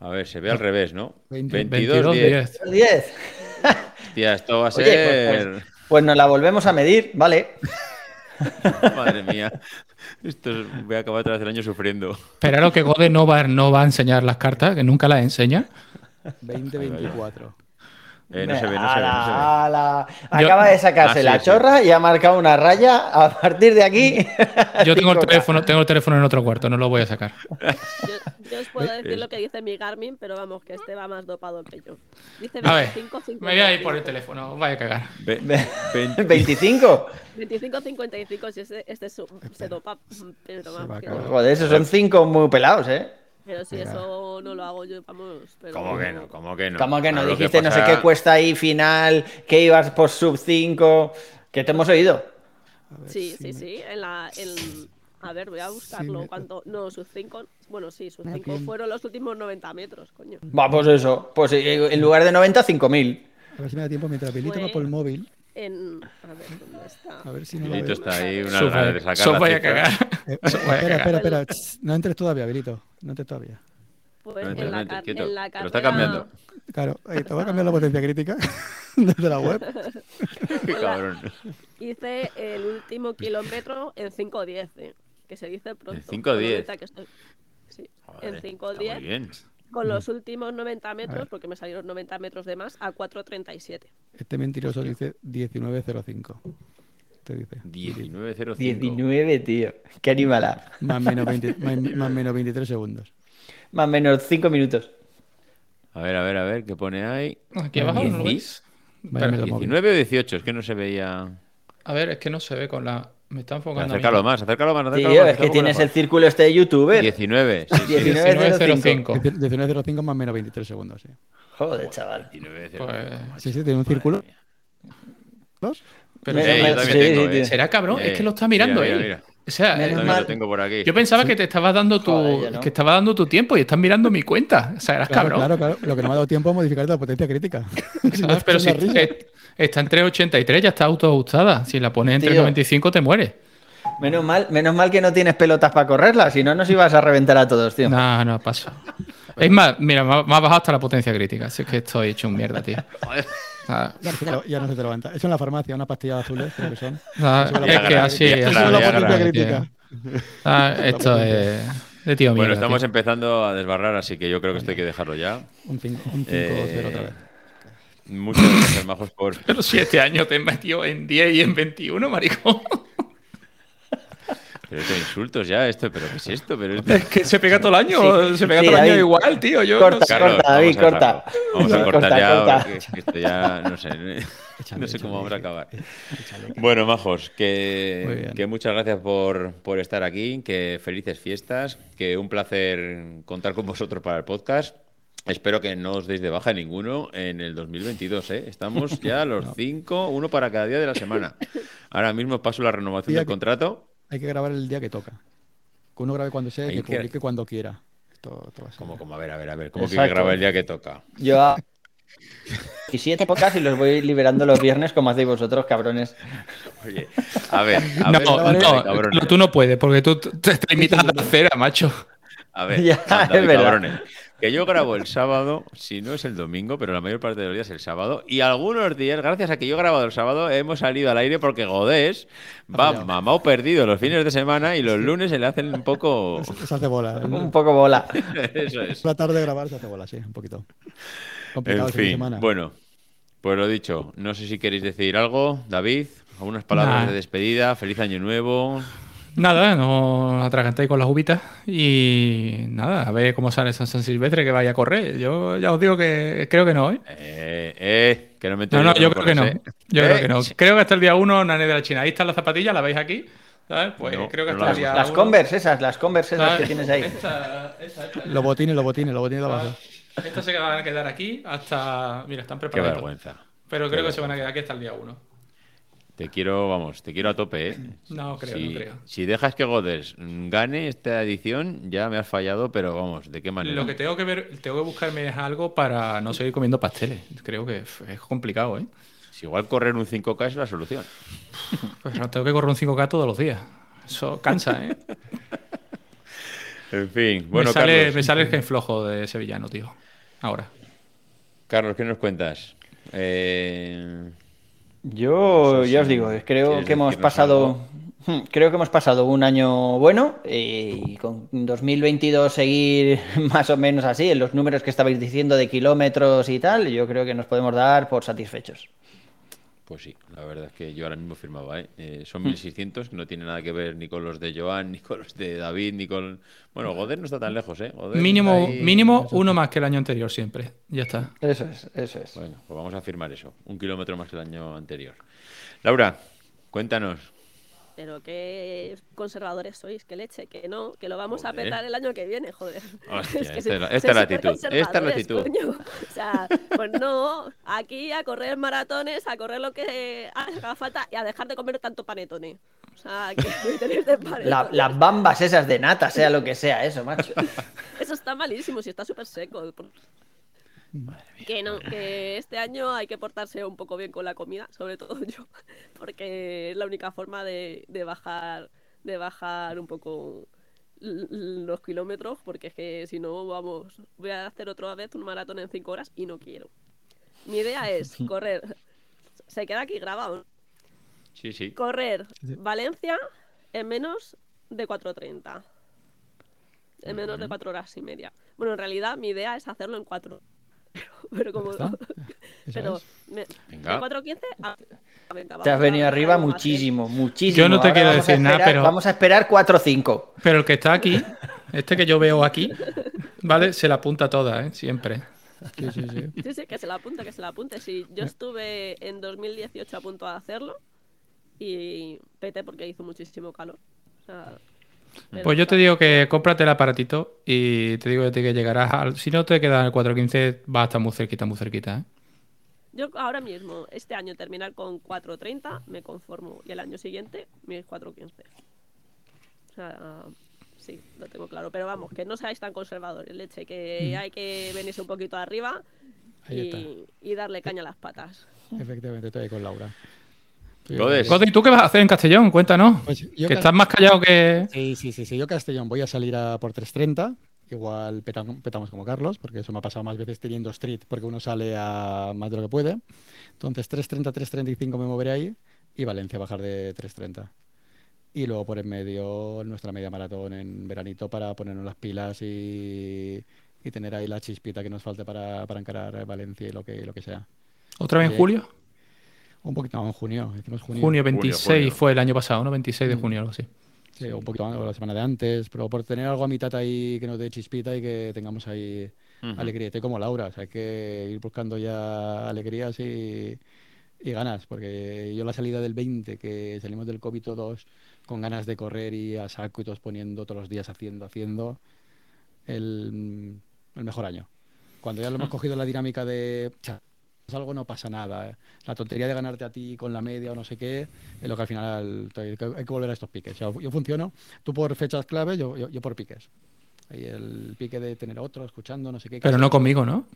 A ver, se ve al revés, ¿no? 20. 22.10. 22.10. 10. Hostia, esto va a Oye, pues- ser... pues, pues nos la volvemos a medir, vale. [LAUGHS] Madre mía. Esto es- voy a acabar otra vez el año sufriendo. Pero lo que Gode no va, no va a enseñar las cartas, que nunca las enseña. 20-24. Eh, no se ve, no se ve, no se ve. Ala, ala. Yo- Acaba de sacarse Ah, sí, la sí. chorra y ha marcado una raya. A partir de aquí. [LAUGHS] Yo tengo el 5K. teléfono, tengo el teléfono en otro cuarto, no lo voy a sacar. Yo, yo os puedo decir lo que dice mi Garmin, pero vamos, que este va más dopado que yo. Dice A ver, 25, me voy a ir por el 55. teléfono, vaya a cagar. Ve- Ve- veinte- 25. 25, 55, si este, este su- se dopa, pero vamos. Joder, esos son cinco muy pelados, ¿eh? Pero si Venga. eso no lo hago yo, vamos. Pero ¿Cómo que no? ¿Cómo que no? Como que no Ahora lo dijiste no sé pasa- qué cuesta ahí final, que ibas por sub 5, que te hemos oído. Sí, sí, sí. En la, en- A ver, voy a buscarlo. me- ¿Cuánto? No, sus 5. Bueno, sí, sus Aquí 5 en- fueron los últimos 90 metros, coño. Va, pues eso. Pues eh, en lugar de 90, 5000. A ver si me da tiempo mientras va Pues- por el móvil. En. A ver, ¿dónde está? A ver si no Bilito está ahí, una Eso gana de sacar la vaya a cagar. [LAUGHS] Eh, a espera, cagar. espera, espera. No entres todavía, Bilito. No entres todavía. Pues No, en, la entres, car- quieto, en la carrera. lo está cambiando. Claro, eh, te voy a cambiar la potencia crítica [LAUGHS] desde la web. [LAUGHS] Qué cabrón. Hice el último kilómetro en 5.10, eh, que se dice pronto. 5.10. Ahorita que estoy- Sí, Joder, en está 5.10, Muy bien. Con los últimos 90 A metros, porque me salieron 90 metros de más, a 4.37. Este mentiroso dice 19.05. Te dice. 19.05. 19, tío. Qué animala. Más menos, 20 más, más menos 23 segundos. Más o menos 5 minutos. A ver, a ver, a ver, ¿qué pone ahí? Aquí abajo no lo veis. Vaya móvil. 19 o 18, es que no se veía. a ver, es que no se ve con la. Me está enfocando. Acércalo más, acércalo más, acércalo Tío, más. es que tienes el más. círculo este de youtuber. 19, sí, sí. 19.05. 19.05. 19.05 más menos 23 segundos, sí. Joder, chaval. 19.05. Pues, Sí, sí, tiene un círculo. mía. ¿Dos? pero Eh, me- yo también sí, tengo, sí, eh. será cabrón, es Eh, que lo está mirando mira, él. mira, mira. O sea, Menos Yo también mal. lo tengo por aquí. yo pensaba que te estaba dando tu Joder, yo no. que estaba dando tu tiempo y estás mirando mi cuenta. O sea, eras Claro, cabrón. claro, claro. Lo que no me ha dado tiempo es modificar la potencia crítica. Si no, ¿Sabes? Pero si risa. eh, está en 383, ya está autoajustada. Si la pones en Tío. 395, te mueres. Menos mal, menos mal que no tienes pelotas para correrla, si no nos ibas a reventar a todos, tío. No, no pasa. Es más, mira, me ha me ha bajado hasta la potencia crítica. Así que estoy hecho un mierda, tío. [LAUGHS] Ah, ya no se te levanta. Eso en la farmacia, unas pastillas azules, creo que son. ah, Eso es que así, Eso es la crítica. Ah, [LAUGHS] esto es de tío Bueno, mierda. estamos tío. empezando a desbarrar, así que yo creo que esto hay que dejarlo ya. Un 5 un cinco Eh, cero otra vez. Muchas gracias, Majos, por... [LAUGHS] Pero si este año te metió en 10 y en 21, maricón. Pero esto insultos ya, esto, pero ¿qué es esto? Pero [LAUGHS] esto... Es que se pega todo el año, Sí, se pega sí, todo el año David. igual, tío. Yo Corta, no sé. Carlos, corta, David, vamos a- corta. Vamos a [LAUGHS] Corta, cortar ya, corta. porque es que esto ya, no sé, [LAUGHS] Échale, no sé cómo vamos a acabar. échale. Bueno, majos, que, muchas gracias por, por estar aquí, que felices fiestas, que un placer contar con vosotros para el podcast. Espero que no os deis de baja ninguno en el 2022, ¿eh? Estamos ya a los cinco, uno para cada día de la semana. Ahora mismo paso la renovación del que- contrato. Hay que grabar el día que toca. Que uno grabe cuando sea y que que- publique cuando quiera. Esto, Como, como, a ver, a ver, a ver, ¿cómo que Exacto. graba el día que toca? Yo a [LAUGHS] 17 podcasts y los voy liberando los viernes como hacéis vosotros, cabrones. Oye, a ver, a No, ver, no, no, cabrones. tú no puedes, porque tú te estás limitando a la cera, macho. A ver, [LAUGHS] Ya, anda, es verdad. cabrones. Que yo grabo el sábado, si no es el domingo, pero la mayor parte de los días es el sábado. Y algunos días, gracias a que yo he grabado el sábado, hemos salido al aire porque Godés va mamado perdido los fines de semana y los lunes se le hacen un poco. [LAUGHS] Se hace bola. Un poco bola. [LAUGHS] Eso es. La tarde de grabar se hace bola, sí, un poquito. Complicado En el fin semana. bueno, pues lo dicho. No sé si queréis decir algo, David. Algunas palabras Nah. de despedida. Feliz año nuevo. Nada, no atragantéis con las uvitas y nada, a ver cómo sale San, San Silvestre que vaya a correr. Yo ya os digo que creo que no, ¿eh? Eh, eh, que no me No, no, yo creo que no. ¿eh? Yo Eh, creo que no. Creo que hasta el día 1, Nane de la China. Ahí están las zapatillas, la veis aquí. ¿Sabes? Pues No, creo que no hasta el las- día Las 1. Converse esas, las Converse esas ¿sabes? que tienes ahí. Esta, esta, esta. Los botines, los botines, los botines de abajo. Estas se van a quedar aquí hasta. Mira, están Qué preparados. vergüenza. Pero Qué creo que se van a quedar aquí hasta el día 1. Te quiero, vamos, te quiero a tope, ¿eh? No creo, si, no creo. si dejas que Goders gane esta edición, ya me has fallado, pero vamos, ¿de qué manera? Lo que tengo que ver, tengo que buscarme es algo para no seguir comiendo pasteles. Creo que es complicado, ¿eh? Si igual correr un 5K es la solución. [LAUGHS] Pues tengo que correr un 5K todos los días. Eso cansa, ¿eh? [LAUGHS] En fin, bueno, me, sale, Carlos, me sale el gen flojo de sevillano, tío. Ahora. Carlos, ¿qué nos cuentas? Eh, Yo ya os digo, creo quieres que hemos pasado, Hmm, creo que hemos pasado un año bueno eh, y con 2022 seguir [LAUGHS] más o menos así en los números que estabais diciendo de kilómetros y tal, yo creo que nos podemos dar por satisfechos. Pues sí, la verdad es que yo ahora mismo firmaba, ¿eh? Eh, son 1600, que no tiene nada que ver ni con los de Joan, ni con los de David, ni con... Bueno, Goder no está tan lejos, ¿eh? Goder Mínimo, ahí- mínimo uno más que el año anterior siempre. Ya está. Eso es, eso es. Bueno, pues vamos a firmar eso. Un kilómetro más que el año anterior. Laura, cuéntanos. Pero qué conservadores sois, que leche, que no, que lo vamos a petar el año que viene, joder. Hostia, [LAUGHS] es la- esta es la actitud, esta es la actitud. coño. O sea, pues no, aquí a correr maratones, a correr lo que haga falta y a dejar de comer tanto panetone. O sea, que tenéis [LAUGHS] de panetone. La- las bambas esas de nata, sea lo que sea, eso, macho. Eso está malísimo, si está súper seco. Que no, que este año hay que portarse un poco bien con la comida, sobre todo [LAUGHS] yo, porque es la única forma de, de bajar, de bajar un poco los kilómetros, porque es que si no, vamos, voy a hacer otra vez un maratón en 5 horas y no quiero. Mi idea es [LAUGHS] correr, se queda aquí grabado, ¿no? Sí, sí. correr Valencia en menos de 4.30. En menos de 4 horas y media. Bueno, en realidad mi idea es hacerlo en 4. Pero, [LAUGHS] pero como. [LAUGHS] Pero es. me, Venga. de 4.15 a. venga, Te has venido a- arriba más, ¿eh? muchísimo, muchísimo. Yo no te Ahora quiero vamos a decir nada, esperar- pero- Vamos a esperar 4 o 5. Pero el que está aquí, [LAUGHS] este que yo veo aquí, ¿vale? Se la apunta toda, ¿eh? Siempre. Sí, sí, sí. Sí, sí, que se la apunte, que se la apunte. Sí, yo estuve en 2018 a punto de hacerlo y pete porque hizo muchísimo calor. O sea, Pues yo te digo que cómprate el aparatito y te digo que llegarás al... Si no te queda en el 415, va a estar muy cerquita, muy cerquita, ¿eh? Yo ahora mismo, este año terminar con 4.30, me conformo. Y el año siguiente, mis 4.15. O sea, sí, lo tengo claro. Pero vamos, que no seáis tan conservadores, leche, que hay que venirse un poquito arriba y, y darle caña a las patas. Efectivamente, estoy ahí con Laura. Godes. ¿y tú qué vas a hacer en Castellón? Cuéntanos. Pues yo que estás más callado que... Sí, sí, sí, sí. Yo Castellón voy a salir a por 3.30. Igual petam- petamos como Carlos, porque eso me ha pasado más veces teniendo street, porque uno sale a más de lo que puede. Entonces 3.30, 3.35 me moveré ahí y Valencia bajar de 3.30. Y luego por en medio nuestra media maratón en veranito para ponernos las pilas y, y tener ahí la chispita que nos falte para, para encarar Valencia y lo que, lo que sea. ¿Otra vez en julio? Un poquito más en junio. Hicimos junio. Junio 26 junio. fue el año pasado, ¿no? 26 de Mm. junio, algo así. Sí, un poquito más, o la semana de antes, pero por tener algo a mitad ahí que nos dé chispita y que tengamos ahí alegría. Estoy como Laura, o sea, hay que ir buscando ya alegrías y, y ganas, porque yo la salida del 20, que salimos del COVID todos con ganas de correr y a saco y todos poniendo todos los días haciendo, haciendo, el, el mejor año. Cuando ya lo hemos cogido la dinámica de "Cha, es algo no pasa nada. eh. La tontería de ganarte a ti con la media o no sé qué, es lo que al final hay que volver a estos piques. O sea, yo funciono, tú por fechas clave, yo, yo, yo por piques. Ahí el pique de tener a otro escuchando, no sé qué. Pero no conmigo, ¿no?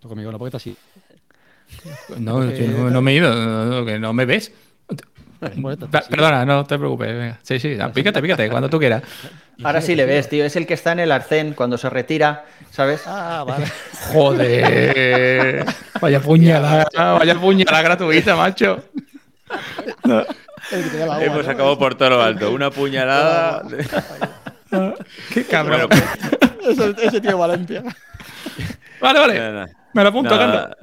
Tú conmigo no, porque estás así. [LAUGHS] No, Porque- no, no me he ido, no, no, no me ves. Así. Perdona, no te preocupes. venga. Sí, sí, pícate, pícate, cuando tú quieras. [LAUGHS] Ahora sí le ves, tío. Es el que está en el arcén cuando se retira, ¿sabes? Ah, vale. [LAUGHS] Joder. Vaya puñalada, vaya puñalada gratuita, macho. [LAUGHS] La agua, Hemos ¿no? acabado por todo lo alto. Una [LAUGHS] puñalada. Qué cabrón. Bueno, Ese, ese tío Valencia. Vale, vale. Me lo apunto, nada.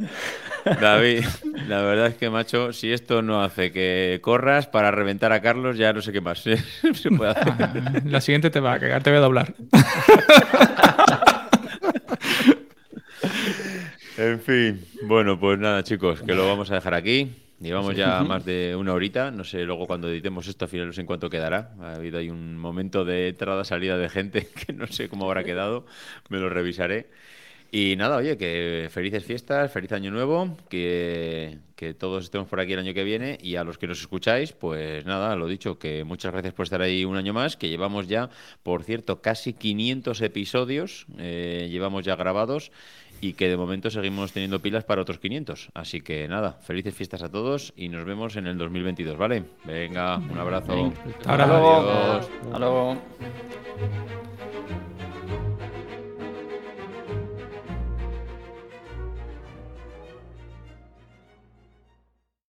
David, la verdad es que, macho, si esto no hace que corras para reventar a Carlos, ya no sé qué más [LAUGHS] se puede hacer. Ah, La siguiente te va a cagar, te voy a doblar. En fin, bueno, pues nada, chicos, que lo vamos a dejar aquí. Llevamos ya más de una horita. No sé luego cuando editemos esto, al final no sé en cuánto quedará. Ha habido ahí un momento de entrada-salida de gente [LAUGHS] que no sé cómo habrá quedado. Me lo revisaré. Y nada, oye, que felices fiestas, feliz año nuevo, que, que todos estemos por aquí el año que viene y a los que nos escucháis, pues nada, lo dicho, que muchas gracias por estar ahí un año más, que llevamos ya, por cierto, casi 500 episodios, eh, llevamos ya grabados y que de momento seguimos teniendo pilas para otros 500. Así que nada, felices fiestas a todos y nos vemos en el 2022, ¿vale? Venga, un abrazo. Hasta ahora. Luego. Adiós. Hasta luego.